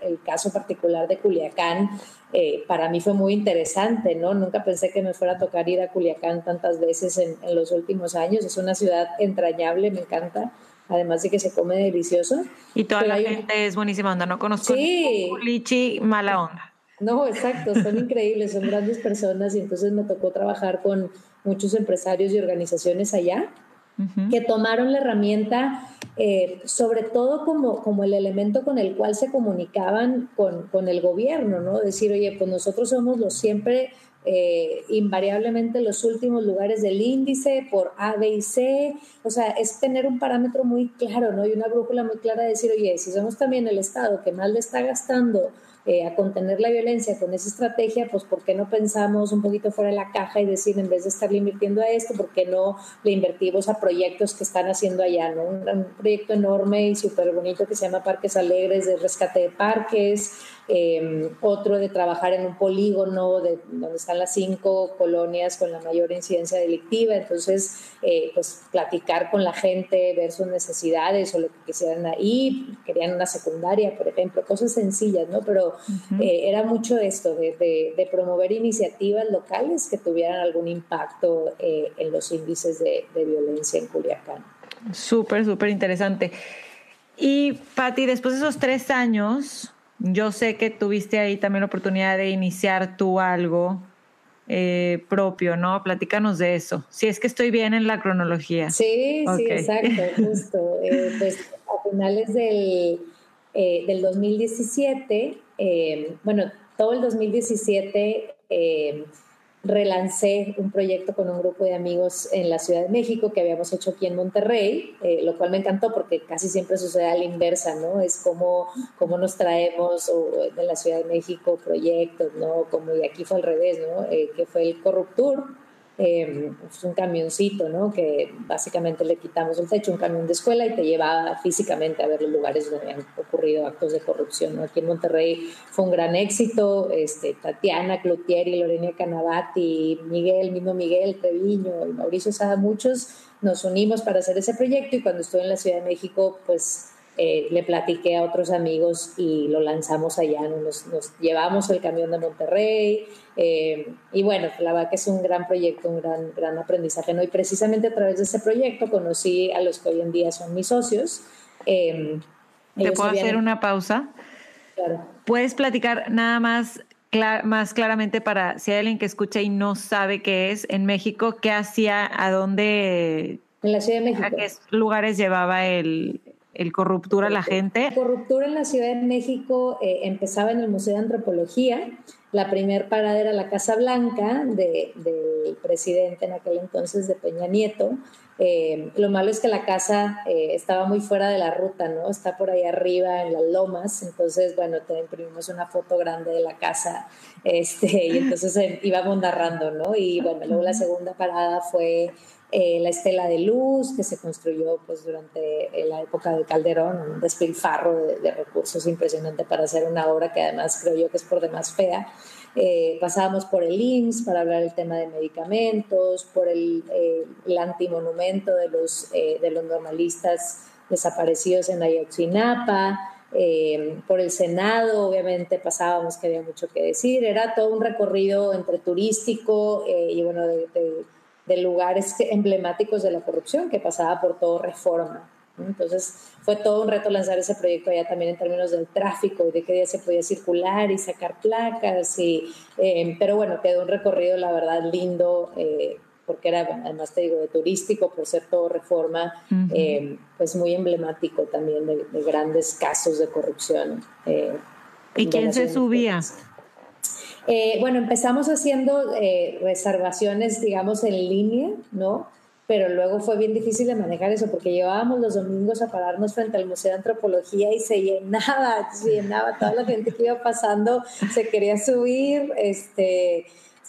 el, caso particular de Culiacán, eh, para mí fue muy interesante, ¿no? Nunca pensé que me fuera a tocar ir a Culiacán tantas veces en, en los últimos años. Es una ciudad entrañable, me encanta, además de que se come delicioso. Y toda la gente es buenísima onda, no conozco sí. lichi mala onda. No, exacto, son increíbles, son grandes personas y entonces me tocó trabajar con muchos empresarios y organizaciones allá que tomaron la herramienta eh, sobre todo como, como el elemento con el cual se comunicaban con, con el gobierno, ¿no? Decir, oye, pues nosotros somos los siempre eh, invariablemente los últimos lugares del índice por A, B y C. O sea, es tener un parámetro muy claro, ¿no? Y una brújula muy clara de decir, oye, si somos también el Estado que más le está gastando eh, a contener la violencia con esa estrategia, pues ¿por qué no pensamos un poquito fuera de la caja y decir, en vez de estarle invirtiendo a esto, ¿por qué no le invertimos a proyectos que están haciendo allá? ¿no? Un, proyecto enorme y súper bonito que se llama Parques Alegres, de rescate de parques, em, otro de trabajar en un polígono de, donde están las cinco colonias con la mayor incidencia delictiva, entonces, eh, pues platicar con la gente, ver sus necesidades o lo que quisieran ahí, querían una secundaria, por ejemplo, cosas sencillas, ¿no? Pero eh, era mucho esto, de, promover iniciativas locales que tuvieran algún impacto eh, en los índices de, violencia en Culiacán. Súper, súper interesante. Y Patti, después de esos tres años, yo sé que tuviste ahí también la oportunidad de iniciar tú algo eh, propio, ¿no? Platícanos de eso. Si es que estoy bien en la cronología. Sí, sí, exacto, <laughs> justo. pues a finales del, del 2017 eh, bueno, todo el 2017 eh, relancé un proyecto con un grupo de amigos en la Ciudad de México que habíamos hecho aquí en Monterrey, eh, lo cual me encantó porque casi siempre sucede a la inversa, ¿no? Es como, como nos traemos de la Ciudad de México proyectos, ¿no? Como y aquí fue al revés, ¿no? que fue el Corruptur, eh, un camioncito, ¿no? Que básicamente le quitamos el techo, un camión de escuela y te llevaba físicamente a ver los lugares donde habían ocurrido actos de corrupción, ¿no? Aquí en Monterrey fue un gran éxito, este, Tatiana Cloutieri, Lorena Canavati, Miguel, mismo Miguel Treviño y Mauricio Sada, muchos nos unimos para hacer ese proyecto y cuando estuve en la Ciudad de México, pues eh, le platiqué a otros amigos y lo lanzamos allá, nos, llevamos el camión de Monterrey eh, y bueno, la verdad que es un gran proyecto, un gran, gran aprendizaje, ¿no? Y precisamente a través de ese proyecto conocí a los que hoy en día son mis socios. Eh, ¿Te puedo hacer una pausa? Claro. ¿Puedes platicar nada más más claramente para si hay alguien que escucha y no sabe qué es en México, qué hacía, a dónde, en la Ciudad de México. a qué lugares llevaba el, el corruptura a la gente. corruptura en la Ciudad de México eh, empezaba en el Museo de Antropología. La primer parada era la Casa Blanca del presidente en aquel entonces de Peña Nieto. Eh, lo malo es que la casa eh, estaba muy fuera de la ruta, ¿no? Está por ahí arriba en las lomas, entonces, bueno, te imprimimos una foto grande de la casa, este, y entonces íbamos narrando, ¿no? Y bueno, luego la segunda parada fue eh, la estela de luz que se construyó pues, durante eh, la época de Calderón, un despilfarro de, recursos impresionante para hacer una obra que además creo yo que es por demás fea. Eh, pasábamos por el IMSS para hablar del tema de medicamentos, por el, el antimonumento de los, de los normalistas desaparecidos en Ayotzinapa, por el Senado, obviamente pasábamos que había mucho que decir, era todo un recorrido entre turístico y bueno, de, de lugares emblemáticos de la corrupción que pasaba por todo reforma. Entonces fue todo un reto lanzar ese proyecto allá también en términos del tráfico y de qué día se podía circular y sacar placas. Y, eh, pero bueno, quedó un recorrido, la verdad, lindo, eh, porque era, además te digo, de turístico, por ser todo reforma, eh, pues muy emblemático también de, grandes casos de corrupción. ¿Y quién se subía? Eh, bueno, empezamos haciendo eh, reservaciones, digamos, en línea, ¿no? Pero luego fue bien difícil de manejar eso porque llevábamos los domingos a pararnos frente al Museo de Antropología y se llenaba, se llenaba, toda la gente que iba pasando se quería subir, este,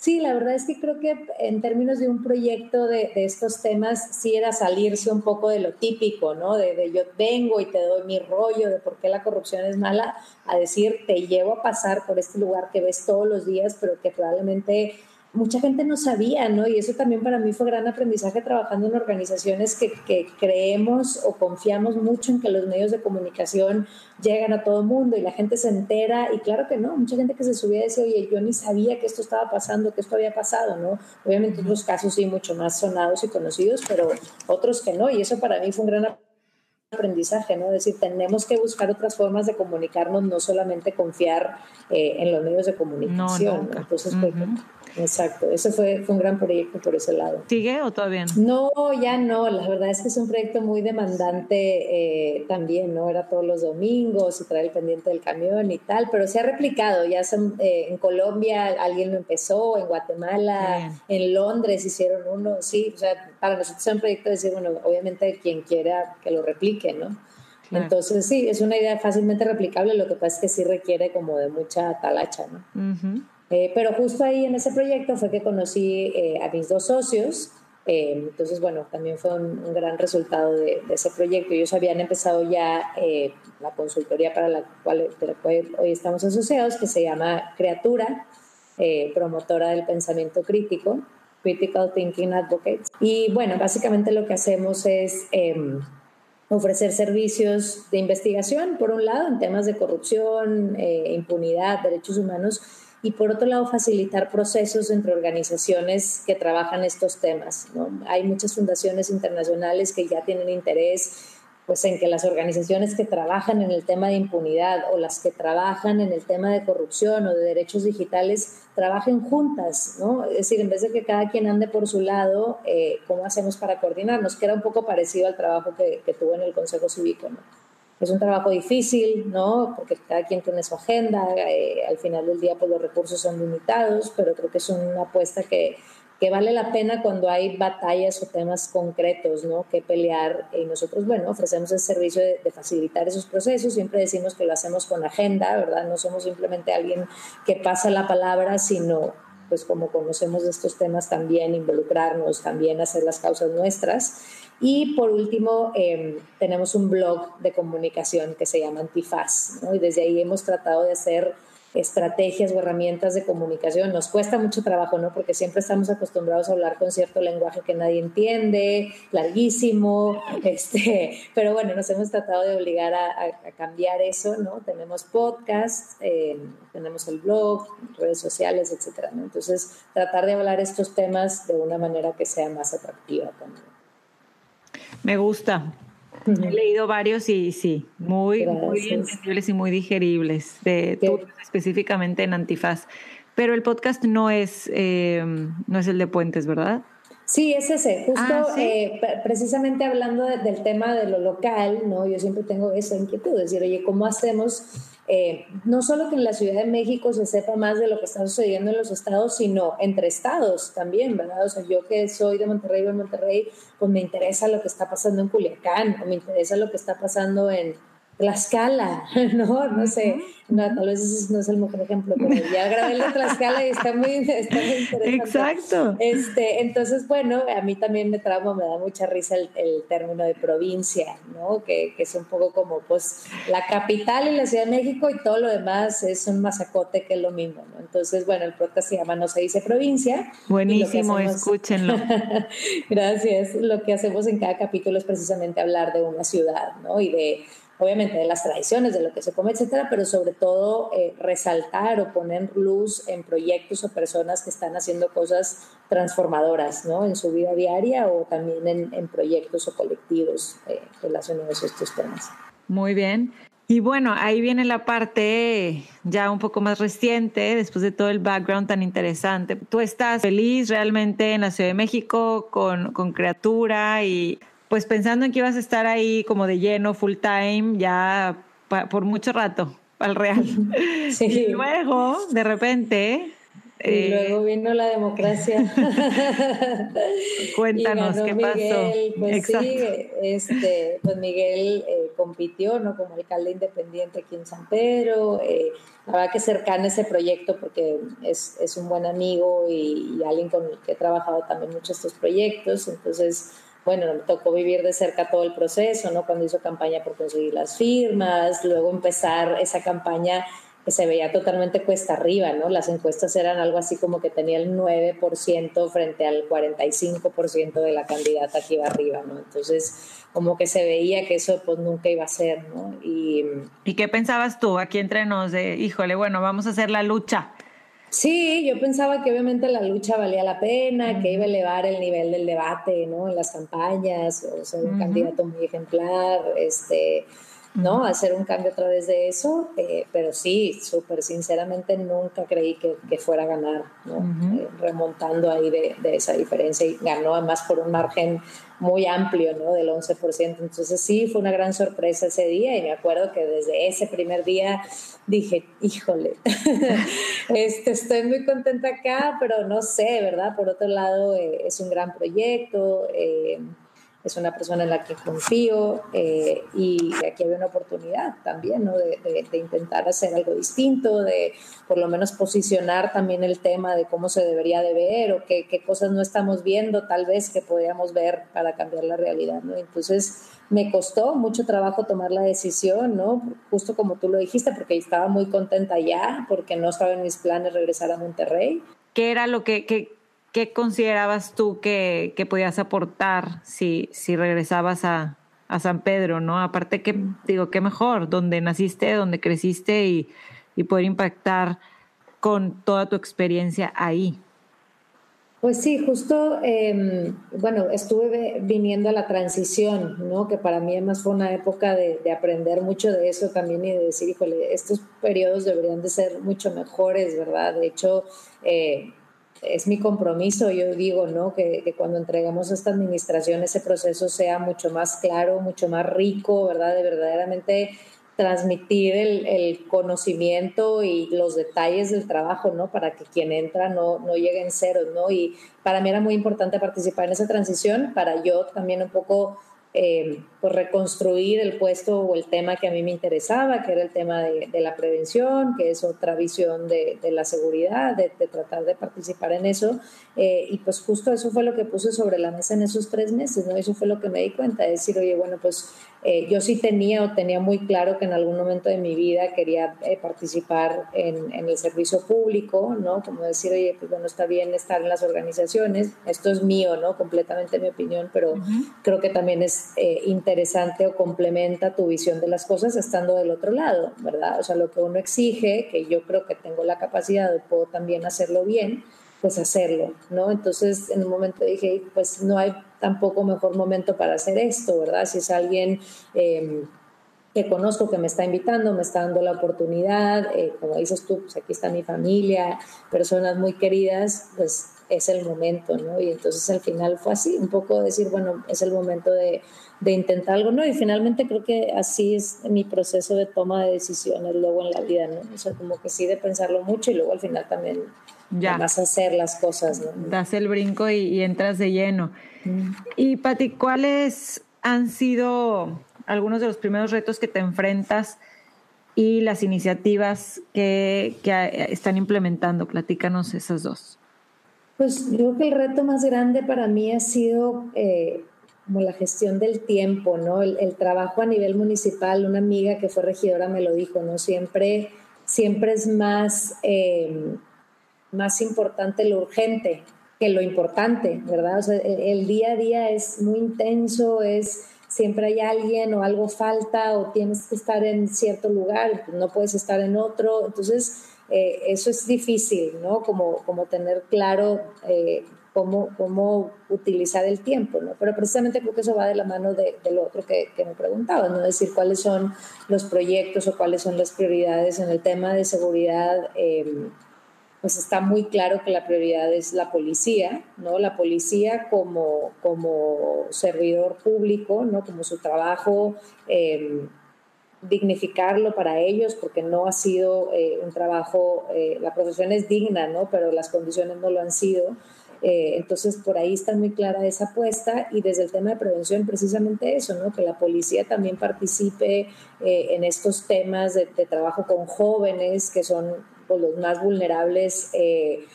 Sí, la verdad es que creo que en términos de un proyecto de, estos temas, sí era salirse un poco de lo típico, ¿no? De, yo vengo y te doy mi rollo de por qué la corrupción es mala, a decir, te llevo a pasar por este lugar que ves todos los días, pero que probablemente mucha gente no sabía, ¿no? Y eso también para mí fue gran aprendizaje trabajando en organizaciones que, que, creemos o confiamos mucho en que los medios de comunicación llegan a todo el mundo y la gente se entera. Y claro que no, mucha gente que se subía decía, oye, yo ni sabía que esto estaba pasando, que esto había pasado, ¿no? Obviamente otros casos sí mucho más sonados y conocidos, pero otros que no. Y eso para mí fue un gran aprendizaje, ¿no? Es decir, tenemos que buscar otras formas de comunicarnos, no solamente confiar eh, en los medios de comunicación. No, Entonces, pues, Exacto, ese fue, fue un gran proyecto por ese lado. ¿Sigue o todavía no? No, ya no, la verdad es que es un proyecto muy demandante eh, también, ¿no? Era todos los domingos y traer el pendiente del camión y tal, pero se ha replicado, ya son, eh, en Colombia alguien lo empezó, en Guatemala, en Londres hicieron uno, sí, o sea, para nosotros es un proyecto de decir, bueno, obviamente quien quiera que lo replique, ¿no? Entonces, sí, es una idea fácilmente replicable, lo que pasa es que sí requiere como de mucha talacha, ¿no? Eh, pero justo ahí en ese proyecto fue que conocí eh, a mis dos socios. Eh, entonces, bueno, también fue un, gran resultado de, ese proyecto. Ellos habían empezado ya la consultoría para la cual, hoy estamos asociados, que se llama Creatura, promotora del pensamiento crítico, Critical Thinking Advocates. Y bueno, básicamente lo que hacemos es em, ofrecer servicios de investigación, por un lado, en temas de corrupción, impunidad, derechos humanos, y por otro lado facilitar procesos entre organizaciones que trabajan estos temas. Hay muchas fundaciones internacionales que ya tienen interés pues en que las organizaciones que trabajan en el tema de impunidad o las que trabajan en el tema de corrupción o de derechos digitales trabajen juntas, ¿no? Es decir, en vez de que cada quien ande por su lado, eh, ¿cómo hacemos para coordinarnos? Que era un poco parecido al trabajo que, que tuvo en el Consejo Cívico, ¿no? Es un trabajo difícil, ¿no? Porque cada quien tiene su agenda, eh, al final del día pues los recursos son limitados, pero creo que es una apuesta que, que vale la pena cuando hay batallas o temas concretos, ¿no? Que pelear y nosotros, bueno, ofrecemos el servicio de, facilitar esos procesos, siempre decimos que lo hacemos con agenda, ¿verdad? No somos simplemente alguien que pasa la palabra, sino pues como conocemos estos temas también involucrarnos, también hacer las causas nuestras. Y por último, em, tenemos un blog de comunicación que se llama Antifaz, ¿no? y desde ahí hemos tratado de hacer estrategias o herramientas de comunicación. Nos cuesta mucho trabajo, ¿no? Porque siempre estamos acostumbrados a hablar con cierto lenguaje que nadie entiende, larguísimo, <laughs> este, pero bueno, nos hemos tratado de obligar a, cambiar eso, ¿no? Tenemos podcast, em, tenemos el blog, redes sociales, etcétera, ¿no? Entonces, tratar de hablar estos temas de una manera que sea más atractiva también. Me gusta. He leído varios y sí, muy, muy entendibles y muy digeribles, de específicamente en Antifaz. Pero el podcast no es, eh, no es el de Puentes, ¿verdad? Sí, es ese. Justo ah, eh, precisamente hablando del tema de lo local, ¿no? Yo siempre tengo esa inquietud, decir, oye, ¿cómo hacemos eh, no solo que en la Ciudad de México se sepa más de lo que está sucediendo en los estados, sino entre estados también, ¿verdad? O sea, yo que soy de Monterrey, en Monterrey, pues me interesa lo que está pasando en Culiacán, o me interesa lo que está pasando en Tlaxcala, <laughs> ¿no? No sé, no, tal vez ese no es el mejor ejemplo, pero ya grabé la Tlaxcala y está muy, está muy interesante. Exacto. Este, entonces, bueno, a mí también me trauma, me da mucha risa el, término de provincia, ¿no? Que, que, es un poco como, pues, la capital y la Ciudad de México y todo lo demás es un masacote que es lo mismo, ¿no? Entonces, bueno, el podcast se llama No se dice provincia. Buenísimo, escúchenlo. <laughs> Gracias. Lo que hacemos en cada capítulo es precisamente hablar de una ciudad, ¿no? Y de obviamente de las tradiciones, de lo que se come, etcétera, pero sobre todo eh, resaltar o poner luz en proyectos o personas que están haciendo cosas transformadoras ¿no? en su vida diaria o también en, proyectos o colectivos eh, relacionados a estos temas. Muy bien. Y bueno, ahí viene la parte ya un poco más reciente, después de todo el background tan interesante. Tú estás feliz realmente en la Ciudad de México con, con Criatura y pues pensando en que ibas a estar ahí como de lleno, full time, ya por mucho rato, al real. <laughs> Sí. Y luego, de repente... Y eh, luego vino la democracia. <laughs> Cuéntanos qué pasó. Pues sí, este, pues Miguel eh, compitió ¿no? como alcalde independiente aquí en San Pedro. Eh, la verdad que cercana ese proyecto porque es, es un buen amigo y, y, alguien con el que he trabajado también mucho estos proyectos. Entonces, bueno, me tocó vivir de cerca todo el proceso, ¿no? Cuando hizo campaña por conseguir las firmas, luego empezar esa campaña que se veía totalmente cuesta arriba, ¿no? Las encuestas eran algo así como que tenía el 9% frente al 45% de la candidata que iba arriba, ¿no? Entonces, como que se veía que eso pues nunca iba a ser, ¿no? Y, ¿Y qué pensabas tú aquí entre nos de, híjole, bueno, vamos a hacer la lucha? Sí, yo pensaba que obviamente la lucha valía la pena, que iba a elevar el nivel del debate, ¿no? En las campañas, o ser un candidato muy ejemplar, este, ¿no? Hacer un cambio a través de eso, eh, pero sí, súper sinceramente nunca creí que, fuera a ganar, ¿no? Eh, remontando ahí de, de, esa diferencia y ganó además por un margen muy amplio, ¿no? Del 11%. Entonces sí, fue una gran sorpresa ese día y me acuerdo que desde ese primer día dije, híjole, <laughs> este, estoy muy contenta acá, pero no sé, ¿verdad? Por otro lado, eh, es un gran proyecto. Eh, es una persona en la que confío eh, y aquí había una oportunidad también, ¿no? De, intentar hacer algo distinto, de por lo menos posicionar también el tema de cómo se debería de ver o qué, qué cosas no estamos viendo tal vez que podríamos ver para cambiar la realidad, ¿no? Entonces me costó mucho trabajo tomar la decisión, ¿no? Justo como tú lo dijiste, porque estaba muy contenta ya, porque no estaba en mis planes regresar a Monterrey. ¿Qué era lo que, que ¿qué considerabas tú que, podías aportar si, si regresabas a, San Pedro, ¿no? Aparte que, digo, qué mejor, donde naciste, donde creciste y, poder impactar con toda tu experiencia ahí. Pues sí, justo, em, bueno, estuve viniendo a la transición, ¿no? Que para mí además fue una época de, aprender mucho de eso también y de decir, híjole, estos periodos deberían de ser mucho mejores, ¿verdad? De hecho, eh, es mi compromiso, yo digo, ¿no? Que, cuando entregamos esta administración ese proceso sea mucho más claro, mucho más rico, ¿verdad? De verdaderamente transmitir el, conocimiento y los detalles del trabajo, ¿no? Para que quien entra no, no llegue en ceros, ¿no? Y para mí era muy importante participar en esa transición, para yo también un poco eh, pues reconstruir el puesto o el tema que a mí me interesaba, que era el tema de, la prevención, que es otra visión de, la seguridad, de, tratar de participar en eso. Eh, y pues justo eso fue lo que puse sobre la mesa en esos tres meses, ¿no? Eso fue lo que me di cuenta, de decir, oye, bueno, pues eh, yo sí tenía o tenía muy claro que en algún momento de mi vida quería eh, participar en, el servicio público, ¿no? Como decir, oye, pues bueno, está bien estar en las organizaciones, esto es mío, ¿no? Completamente mi opinión, pero creo que también es eh, interesante o complementa tu visión de las cosas estando del otro lado, ¿verdad? O sea, lo que uno exige, que yo creo que tengo la capacidad de puedo también hacerlo bien, pues hacerlo, ¿no? Entonces, en un momento dije, pues no hay tampoco mejor momento para hacer esto, ¿verdad? Si es alguien em, que conozco que me está invitando, me está dando la oportunidad, eh, como dices tú, pues aquí está mi familia, personas muy queridas, pues es el momento, ¿no? Y entonces al final fue así, un poco decir, bueno, es el momento de, de intentar algo, ¿no? Y finalmente creo que así es mi proceso de toma de decisiones luego en la vida, ¿no? O sea, como que sí de pensarlo mucho y luego al final también ya. vas a hacer las cosas, ¿no? Das el brinco y, entras de lleno. Mm. Y Pati, ¿cuáles han sido algunos de los primeros retos que te enfrentas y las iniciativas que, que están implementando? Platícanos esas dos. Pues yo creo que el reto más grande para mí ha sido eh, como la gestión del tiempo, ¿no? El, trabajo a nivel municipal, una amiga que fue regidora me lo dijo, ¿no? Siempre, siempre es más... Eh, más importante lo urgente que lo importante, ¿verdad? O sea, el, día a día es muy intenso, es siempre hay alguien o algo falta o tienes que estar en cierto lugar, no puedes estar en otro. Entonces, eh, eso es difícil, ¿no? Como, como tener claro eh, cómo, cómo utilizar el tiempo, ¿no? Pero precisamente creo que eso va de la mano de, lo otro que, me preguntabas, ¿no? Decir cuáles son los proyectos o cuáles son las prioridades en el tema de seguridad. Eh, pues está muy claro que la prioridad es la policía, ¿no? La policía como, como servidor público, ¿no? Como su trabajo, em, dignificarlo para ellos, porque no ha sido eh, un trabajo, eh, la profesión es digna, ¿no? Pero las condiciones no lo han sido. Eh, entonces, por ahí está muy clara esa apuesta y desde el tema de prevención, precisamente eso, ¿no? que la policía también participe en estos temas de, trabajo con jóvenes, que son pues, los más vulnerables eh,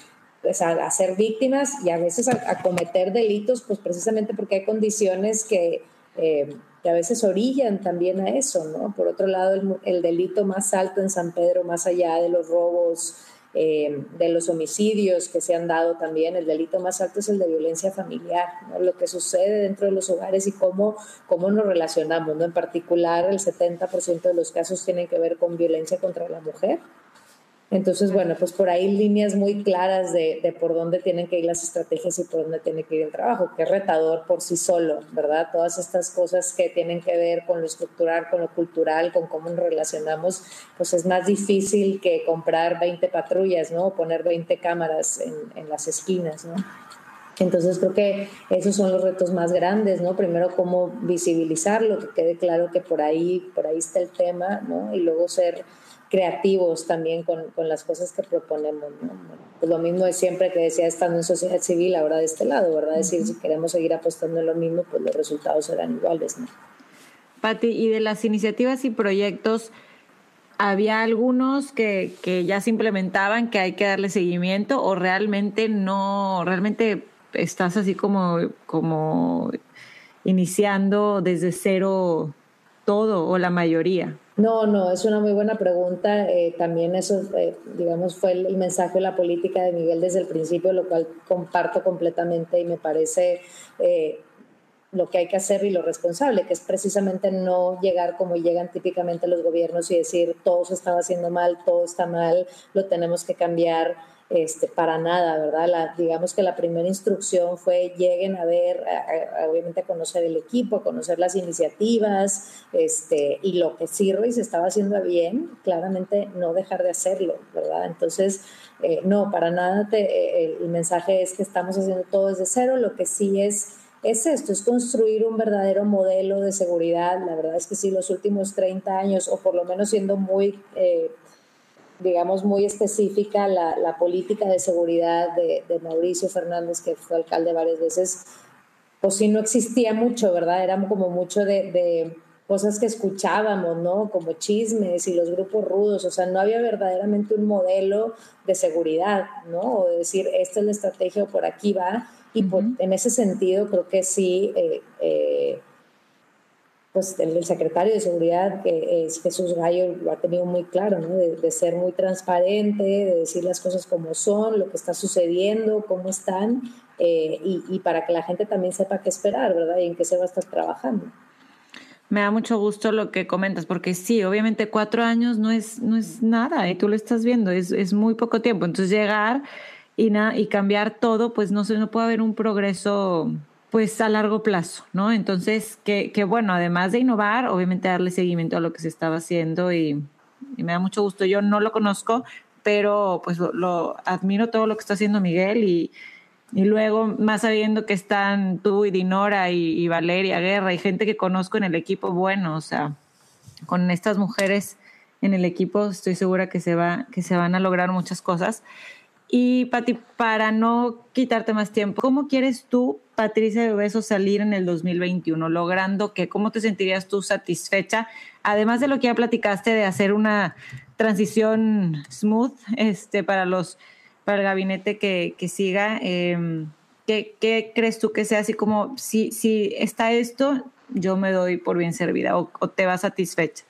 pues, a, ser víctimas y a veces a, cometer delitos, pues precisamente porque hay condiciones que, eh, que, a veces orillan también a eso, ¿no? Por otro lado, el, delito más alto en San Pedro, más allá de los robos, eh, de los homicidios que se han dado también, el delito más alto es el de violencia familiar, ¿no? lo que sucede dentro de los hogares y cómo, cómo nos relacionamos. ¿no? En particular, el 70% de los casos tienen que ver con violencia contra la mujer Entonces, bueno, pues por ahí líneas muy claras de, de, por dónde tienen que ir las estrategias y por dónde tiene que ir el trabajo, que es retador por sí solo, ¿verdad? Todas estas cosas que tienen que ver con lo estructural, con lo cultural, con cómo nos relacionamos, pues es más difícil que comprar 20 patrullas, ¿no? O poner 20 cámaras en, en las esquinas, ¿no? Entonces creo que esos son los retos más grandes, ¿no? Primero cómo visibilizarlo, que quede claro que por ahí, por ahí está el tema, ¿no? Y luego ser creativos también con, con las cosas que proponemos. ¿no? Pues lo mismo de siempre que decía estando en sociedad civil, ahora de este lado, ¿verdad? Es decir, si queremos seguir apostando en lo mismo, pues los resultados serán iguales. ¿no? Pati, y de las iniciativas y proyectos, ¿había algunos que, que ya se implementaban que hay que darle seguimiento o realmente no, realmente estás así como, como iniciando desde cero todo o la mayoría? No, no, es una muy buena pregunta. Eh, también eso, eh, digamos, fue el, mensaje de la política de Miguel desde el principio, lo cual comparto completamente y me parece eh, lo que hay que hacer y lo responsable, que es precisamente no llegar como llegan típicamente los gobiernos y decir todo se estaba haciendo mal, todo está mal, lo tenemos que cambiar este, para nada, ¿verdad? La, digamos que la primera instrucción fue lleguen a ver, obviamente a conocer el equipo, a conocer las iniciativas, este, y lo que sirve y se estaba haciendo bien, claramente no dejar de hacerlo, ¿verdad? Entonces, eh, no, para nada te, eh, el mensaje es que estamos haciendo todo desde cero, lo que sí es es esto, es construir un verdadero modelo de seguridad. La verdad es que sí, los últimos 30 años, o por lo menos siendo muy eh, digamos, muy específica la, la política de seguridad de, de, Mauricio Fernández, que fue alcalde varias veces, pues sí no existía mucho, ¿verdad? Era como mucho de, de cosas que escuchábamos, ¿no? Como chismes y los grupos rudos, o sea, no había verdaderamente un modelo de seguridad, ¿no? O decir, esta es la estrategia o por aquí va. Y uh -huh. en ese sentido creo que sí, eh, eh, pues el, secretario de Seguridad, que es Jesús Gallo, lo ha tenido muy claro, ¿no? de, de, ser muy transparente, de decir las cosas como son, lo que está sucediendo, cómo están, eh, y, y, para que la gente también sepa qué esperar, ¿verdad? Y en qué se va a estar trabajando. Me da mucho gusto lo que comentas, porque sí, obviamente cuatro años no es, no es nada, y tú lo estás viendo, es, es muy poco tiempo. Entonces llegar y, na, y cambiar todo, pues no, se, no puede haber un progreso pues a largo plazo, ¿no? Entonces, que, que, bueno, además de innovar, obviamente darle seguimiento a lo que se estaba haciendo y, me da mucho gusto. Yo no lo conozco, pero pues lo, lo, admiro todo lo que está haciendo Miguel y, y luego más sabiendo que están tú y Dinora y, y, Valeria Guerra y gente que conozco en el equipo, bueno, o sea, con estas mujeres en el equipo estoy segura que se, va, que se van a lograr muchas cosas. Y Pati, para no quitarte más tiempo, ¿cómo quieres tú, Patricia de Beso, salir en el 2021? ¿Logrando qué? ¿Cómo te sentirías tú satisfecha? Además de lo que ya platicaste de hacer una transición smooth este, para, los, para el gabinete que, que siga, eh, ¿qué, ¿qué, crees tú que sea así como, si, si está esto, yo me doy por bien servida o te vas satisfecha?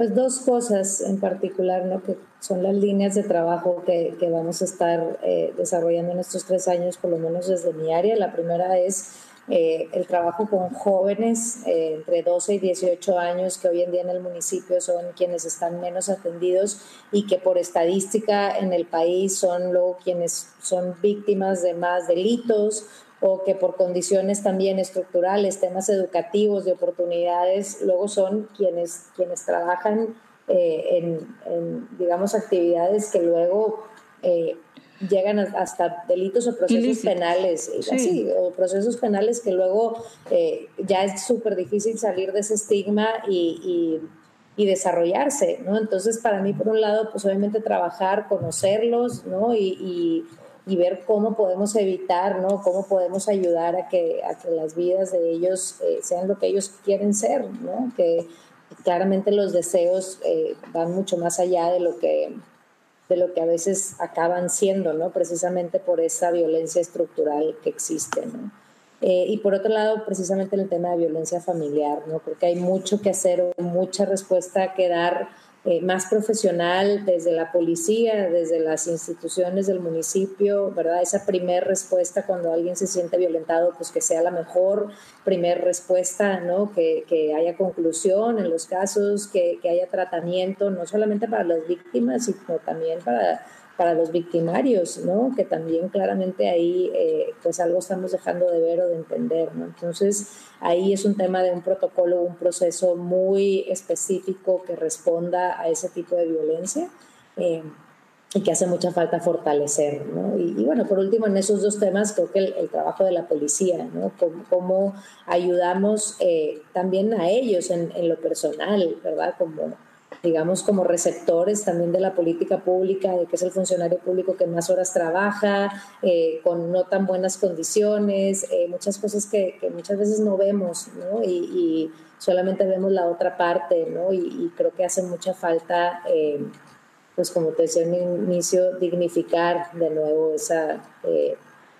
Pues dos cosas en particular, ¿no? que son las líneas de trabajo que, que vamos a estar eh, desarrollando en estos tres años, por lo menos desde mi área. La primera es eh, el trabajo con jóvenes eh, entre 12 y 18 años que hoy en día en el municipio son quienes están menos atendidos y que por estadística en el país son luego quienes son víctimas de más delitos o que por condiciones también estructurales, temas educativos, de oportunidades, luego son quienes, quienes trabajan eh, en, en, digamos, actividades que luego eh, llegan hasta delitos o procesos Ilícitos. penales, sí. así, o procesos penales que luego eh, ya es súper difícil salir de ese estigma y, y, y, desarrollarse, ¿no? Entonces, para mí, por un lado, pues obviamente trabajar, conocerlos, ¿no? y y ver cómo podemos evitar, ¿no? Cómo podemos ayudar a que, a que las vidas de ellos eh, sean lo que ellos quieren ser, ¿no? Que claramente los deseos eh, van mucho más allá de lo que de lo que a veces acaban siendo, ¿no? Precisamente por esa violencia estructural que existe, ¿no? Eh, y por otro lado, precisamente el tema de violencia familiar, ¿no? Porque hay mucho que hacer, mucha respuesta que dar eh, más profesional desde la policía, desde las instituciones del municipio, ¿verdad? Esa primer respuesta cuando alguien se siente violentado, pues que sea la mejor primer respuesta, ¿no? Que, que haya conclusión en los casos, que, que haya tratamiento, no solamente para las víctimas, sino también para para los victimarios, ¿no? Que también claramente ahí eh, pues algo estamos dejando de ver o de entender, ¿no? Entonces ahí es un tema de un protocolo, un proceso muy específico que responda a ese tipo de violencia. Eh, y que hace mucha falta fortalecer, ¿no? Y, bueno, por último, en esos dos temas, creo que el, trabajo de la policía, ¿no? Cómo, ayudamos eh, también a ellos en, en, lo personal, ¿verdad? Como, digamos, como receptores también de la política pública, de que es el funcionario público que más horas trabaja, eh, con no tan buenas condiciones, eh, muchas cosas que, muchas veces no vemos, ¿no? Y, solamente vemos la otra parte, ¿no? Y, creo que hace mucha falta, eh, pues como te decía en mi inicio, dignificar de nuevo esa,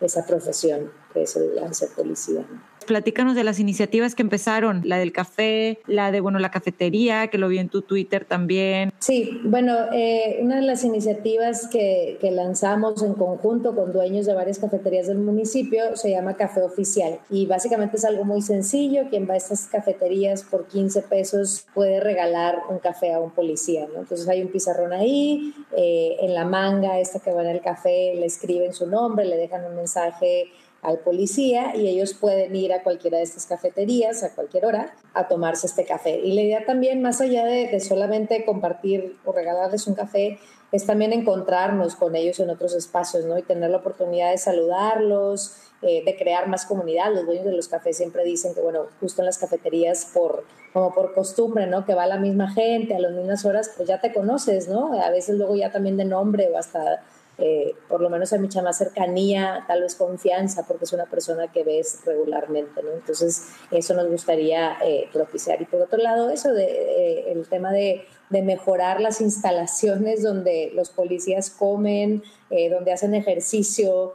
esa profesión que es el ser policía. ¿no? Platícanos de las iniciativas que empezaron, la del café, la de, bueno, la cafetería, que lo vi en tu Twitter también. Sí, bueno, eh, una de las iniciativas que, que, lanzamos en conjunto con dueños de varias cafeterías del municipio se llama Café Oficial y básicamente es algo muy sencillo. Quien va a estas cafeterías por 15 pesos puede regalar un café a un policía, ¿no? Entonces hay un pizarrón ahí, eh, en la manga, esta que va en el café, le escriben su nombre, le dejan un mensaje al policía y ellos pueden ir a cualquiera de estas cafeterías a cualquier hora a tomarse este café. Y la idea también, más allá de, solamente compartir o regalarles un café, es también encontrarnos con ellos en otros espacios, ¿no? Y tener la oportunidad de saludarlos, eh, de crear más comunidad. Los dueños de los cafés siempre dicen que, bueno, justo en las cafeterías, por, como por costumbre, ¿no? Que va la misma gente a las mismas horas, pues ya te conoces, ¿no? A veces luego ya también de nombre o hasta eh, por lo menos hay mucha más cercanía, tal vez confianza, porque es una persona que ves regularmente. Entonces, eso nos gustaría eh, propiciar. Y por otro lado, eso de eh, el tema de, de, mejorar las instalaciones donde los policías comen, donde hacen ejercicio,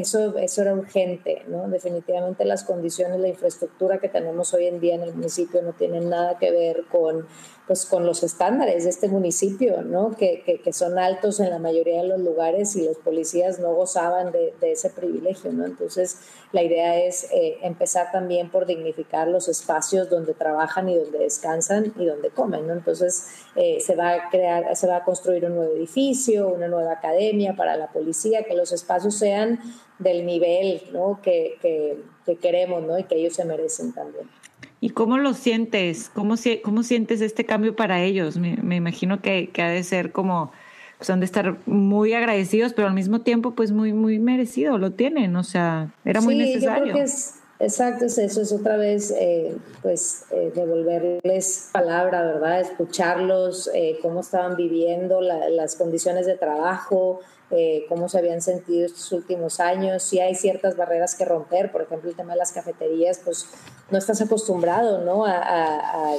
eso, eso era urgente, ¿no? Definitivamente las condiciones, la infraestructura que tenemos hoy en día en el municipio no tienen nada que ver con pues con los estándares de este municipio, ¿no? Que, que, son altos en la mayoría de los lugares y los policías no gozaban de, ese privilegio, ¿no? Entonces, la idea es eh, empezar también por dignificar los espacios donde trabajan y donde descansan y donde comen, ¿no? Entonces, eh, se va a crear, se va a construir un nuevo edificio, una nueva academia para la policía, que los espacios sean del nivel, ¿no? Que, que, que queremos, ¿no? Y que ellos se merecen también. ¿Y cómo lo sientes? ¿Cómo, cómo sientes este cambio para ellos? Me, imagino que, que, ha de ser como, pues han de estar muy agradecidos, pero al mismo tiempo, pues muy, muy merecido, lo tienen, o sea, era muy necesario. Yo creo que es, exacto, es eso, es otra vez, eh, pues, eh, devolverles palabra, ¿verdad? Escucharlos, eh, cómo estaban viviendo las condiciones de trabajo, eh, cómo se habían sentido estos últimos años, si hay ciertas barreras que romper, por ejemplo, el tema de las cafeterías, pues no estás acostumbrado ¿no? A,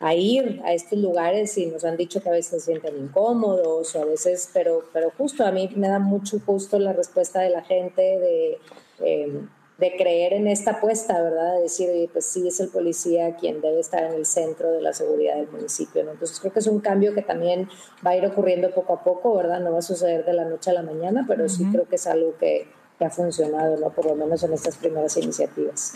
a, ir a estos lugares y nos han dicho que a veces se sienten incómodos o a veces, pero, pero justo a mí me da mucho gusto la respuesta de la gente de... Eh, de creer en esta apuesta, ¿verdad? De decir, pues sí, es el policía quien debe estar en el centro de la seguridad del municipio, ¿no? Entonces creo que es un cambio que también va a ir ocurriendo poco a poco, ¿verdad? No va a suceder de la noche a la mañana, pero sí creo que es algo que, que ha funcionado, ¿no? Por lo menos en estas primeras iniciativas.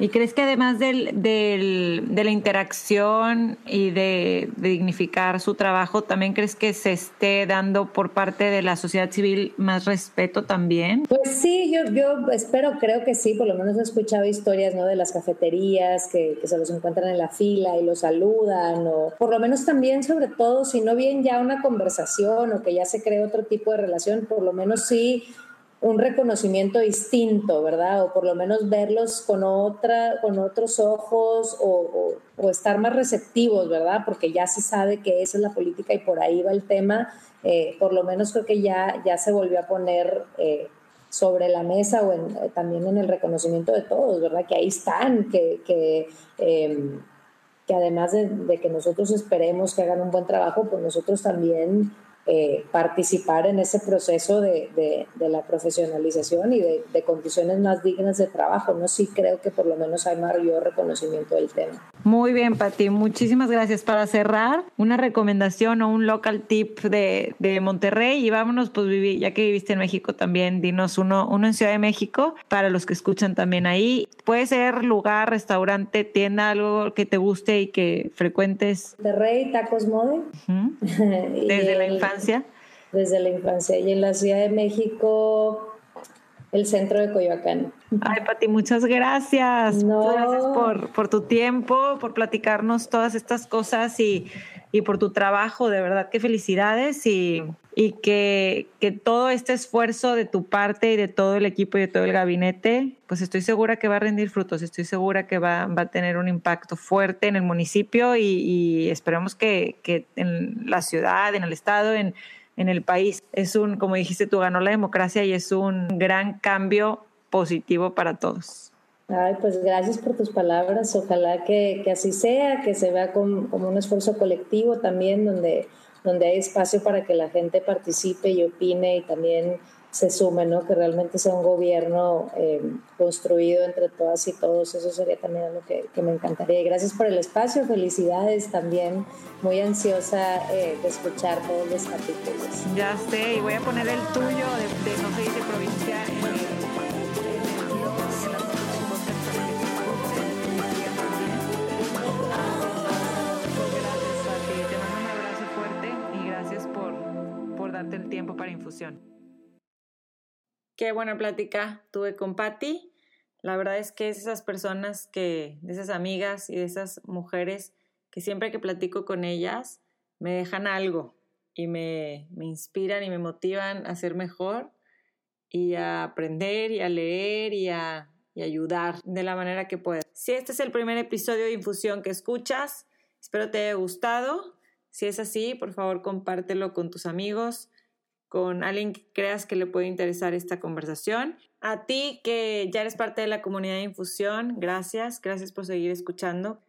¿Y crees que además del, de la interacción y de, dignificar su trabajo, también crees que se esté dando por parte de la sociedad civil más respeto también? Pues sí, yo, yo espero, creo que sí, por lo menos he escuchado historias ¿no? de las cafeterías que, que se los encuentran en la fila y los saludan, o por lo menos también, sobre todo, si no bien ya una conversación o que ya se cree otro tipo de relación, por lo menos sí un reconocimiento distinto, ¿verdad? O por lo menos verlos con, otra, con otros ojos o, estar más receptivos, ¿verdad? Porque ya se sabe que esa es la política y por ahí va el tema. Eh, por lo menos creo que ya, ya se volvió a poner eh, sobre la mesa o eh, también en el reconocimiento de todos, ¿verdad? Que ahí están, que, em, que además de, de, que nosotros esperemos que hagan un buen trabajo, pues nosotros también eh, participar en ese proceso de, de, la profesionalización y de, de, condiciones más dignas de trabajo. No sí creo que por lo menos hay mayor reconocimiento del tema. Muy bien, Pati, muchísimas gracias. Para cerrar, una recomendación o un local tip de, de Monterrey y vámonos, pues viví, ya que viviste en México también, dinos uno, uno en Ciudad de México, para los que escuchan también ahí. Puede ser lugar, restaurante, tienda, algo que te guste y que frecuentes. Monterrey, Tacos Mode. <laughs> Desde la infancia. Desde la infancia. Y en la Ciudad de México, el centro de Coyoacán. Ay, Pati, muchas gracias. Gracias por, por, tu tiempo, por platicarnos todas estas cosas y, y por tu trabajo. De verdad, qué felicidades y, y que, que, todo este esfuerzo de tu parte y de todo el equipo y de todo el gabinete, pues estoy segura que va a rendir frutos, estoy segura que va, va a tener un impacto fuerte en el municipio y, y esperemos que, que en la ciudad, en el estado, en en el país. Es un, como dijiste tú, ganó la democracia y es un gran cambio positivo para todos. Ay, pues gracias por tus palabras. Ojalá que, que así sea, que se vea como, como, un esfuerzo colectivo también, donde, donde hay espacio para que la gente participe y opine y también se sume, ¿no? que realmente sea un gobierno eh, construido entre todas y todos. Eso sería también algo que, que, me encantaría. gracias por el espacio, felicidades también. Muy ansiosa eh, de escuchar todos los capítulos. Ya sé, y voy a poner el tuyo de, de no sé, de provincia en el, darte el tiempo para infusión. Qué buena plática tuve con Patti. La verdad es que es esas personas que, de esas amigas y de esas mujeres que siempre que platico con ellas me dejan algo y me, me inspiran y me motivan a ser mejor y a aprender y a leer y a, y ayudar de la manera que pueda. Si este es el primer episodio de Infusión que escuchas, espero te haya gustado. Si es así, por favor compártelo con tus amigos, con alguien que creas que le puede interesar esta conversación. A ti que ya eres parte de la comunidad de infusión, gracias, gracias por seguir escuchando.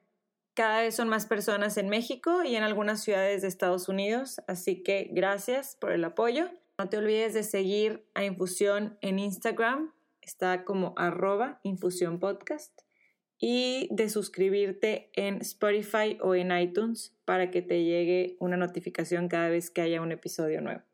Cada vez son más personas en México y en algunas ciudades de Estados Unidos, así que gracias por el apoyo. No te olvides de seguir a Infusión en Instagram, está como arroba Infusión Podcast, y de suscribirte en Spotify o en iTunes para que te llegue una notificación cada vez que haya un episodio nuevo.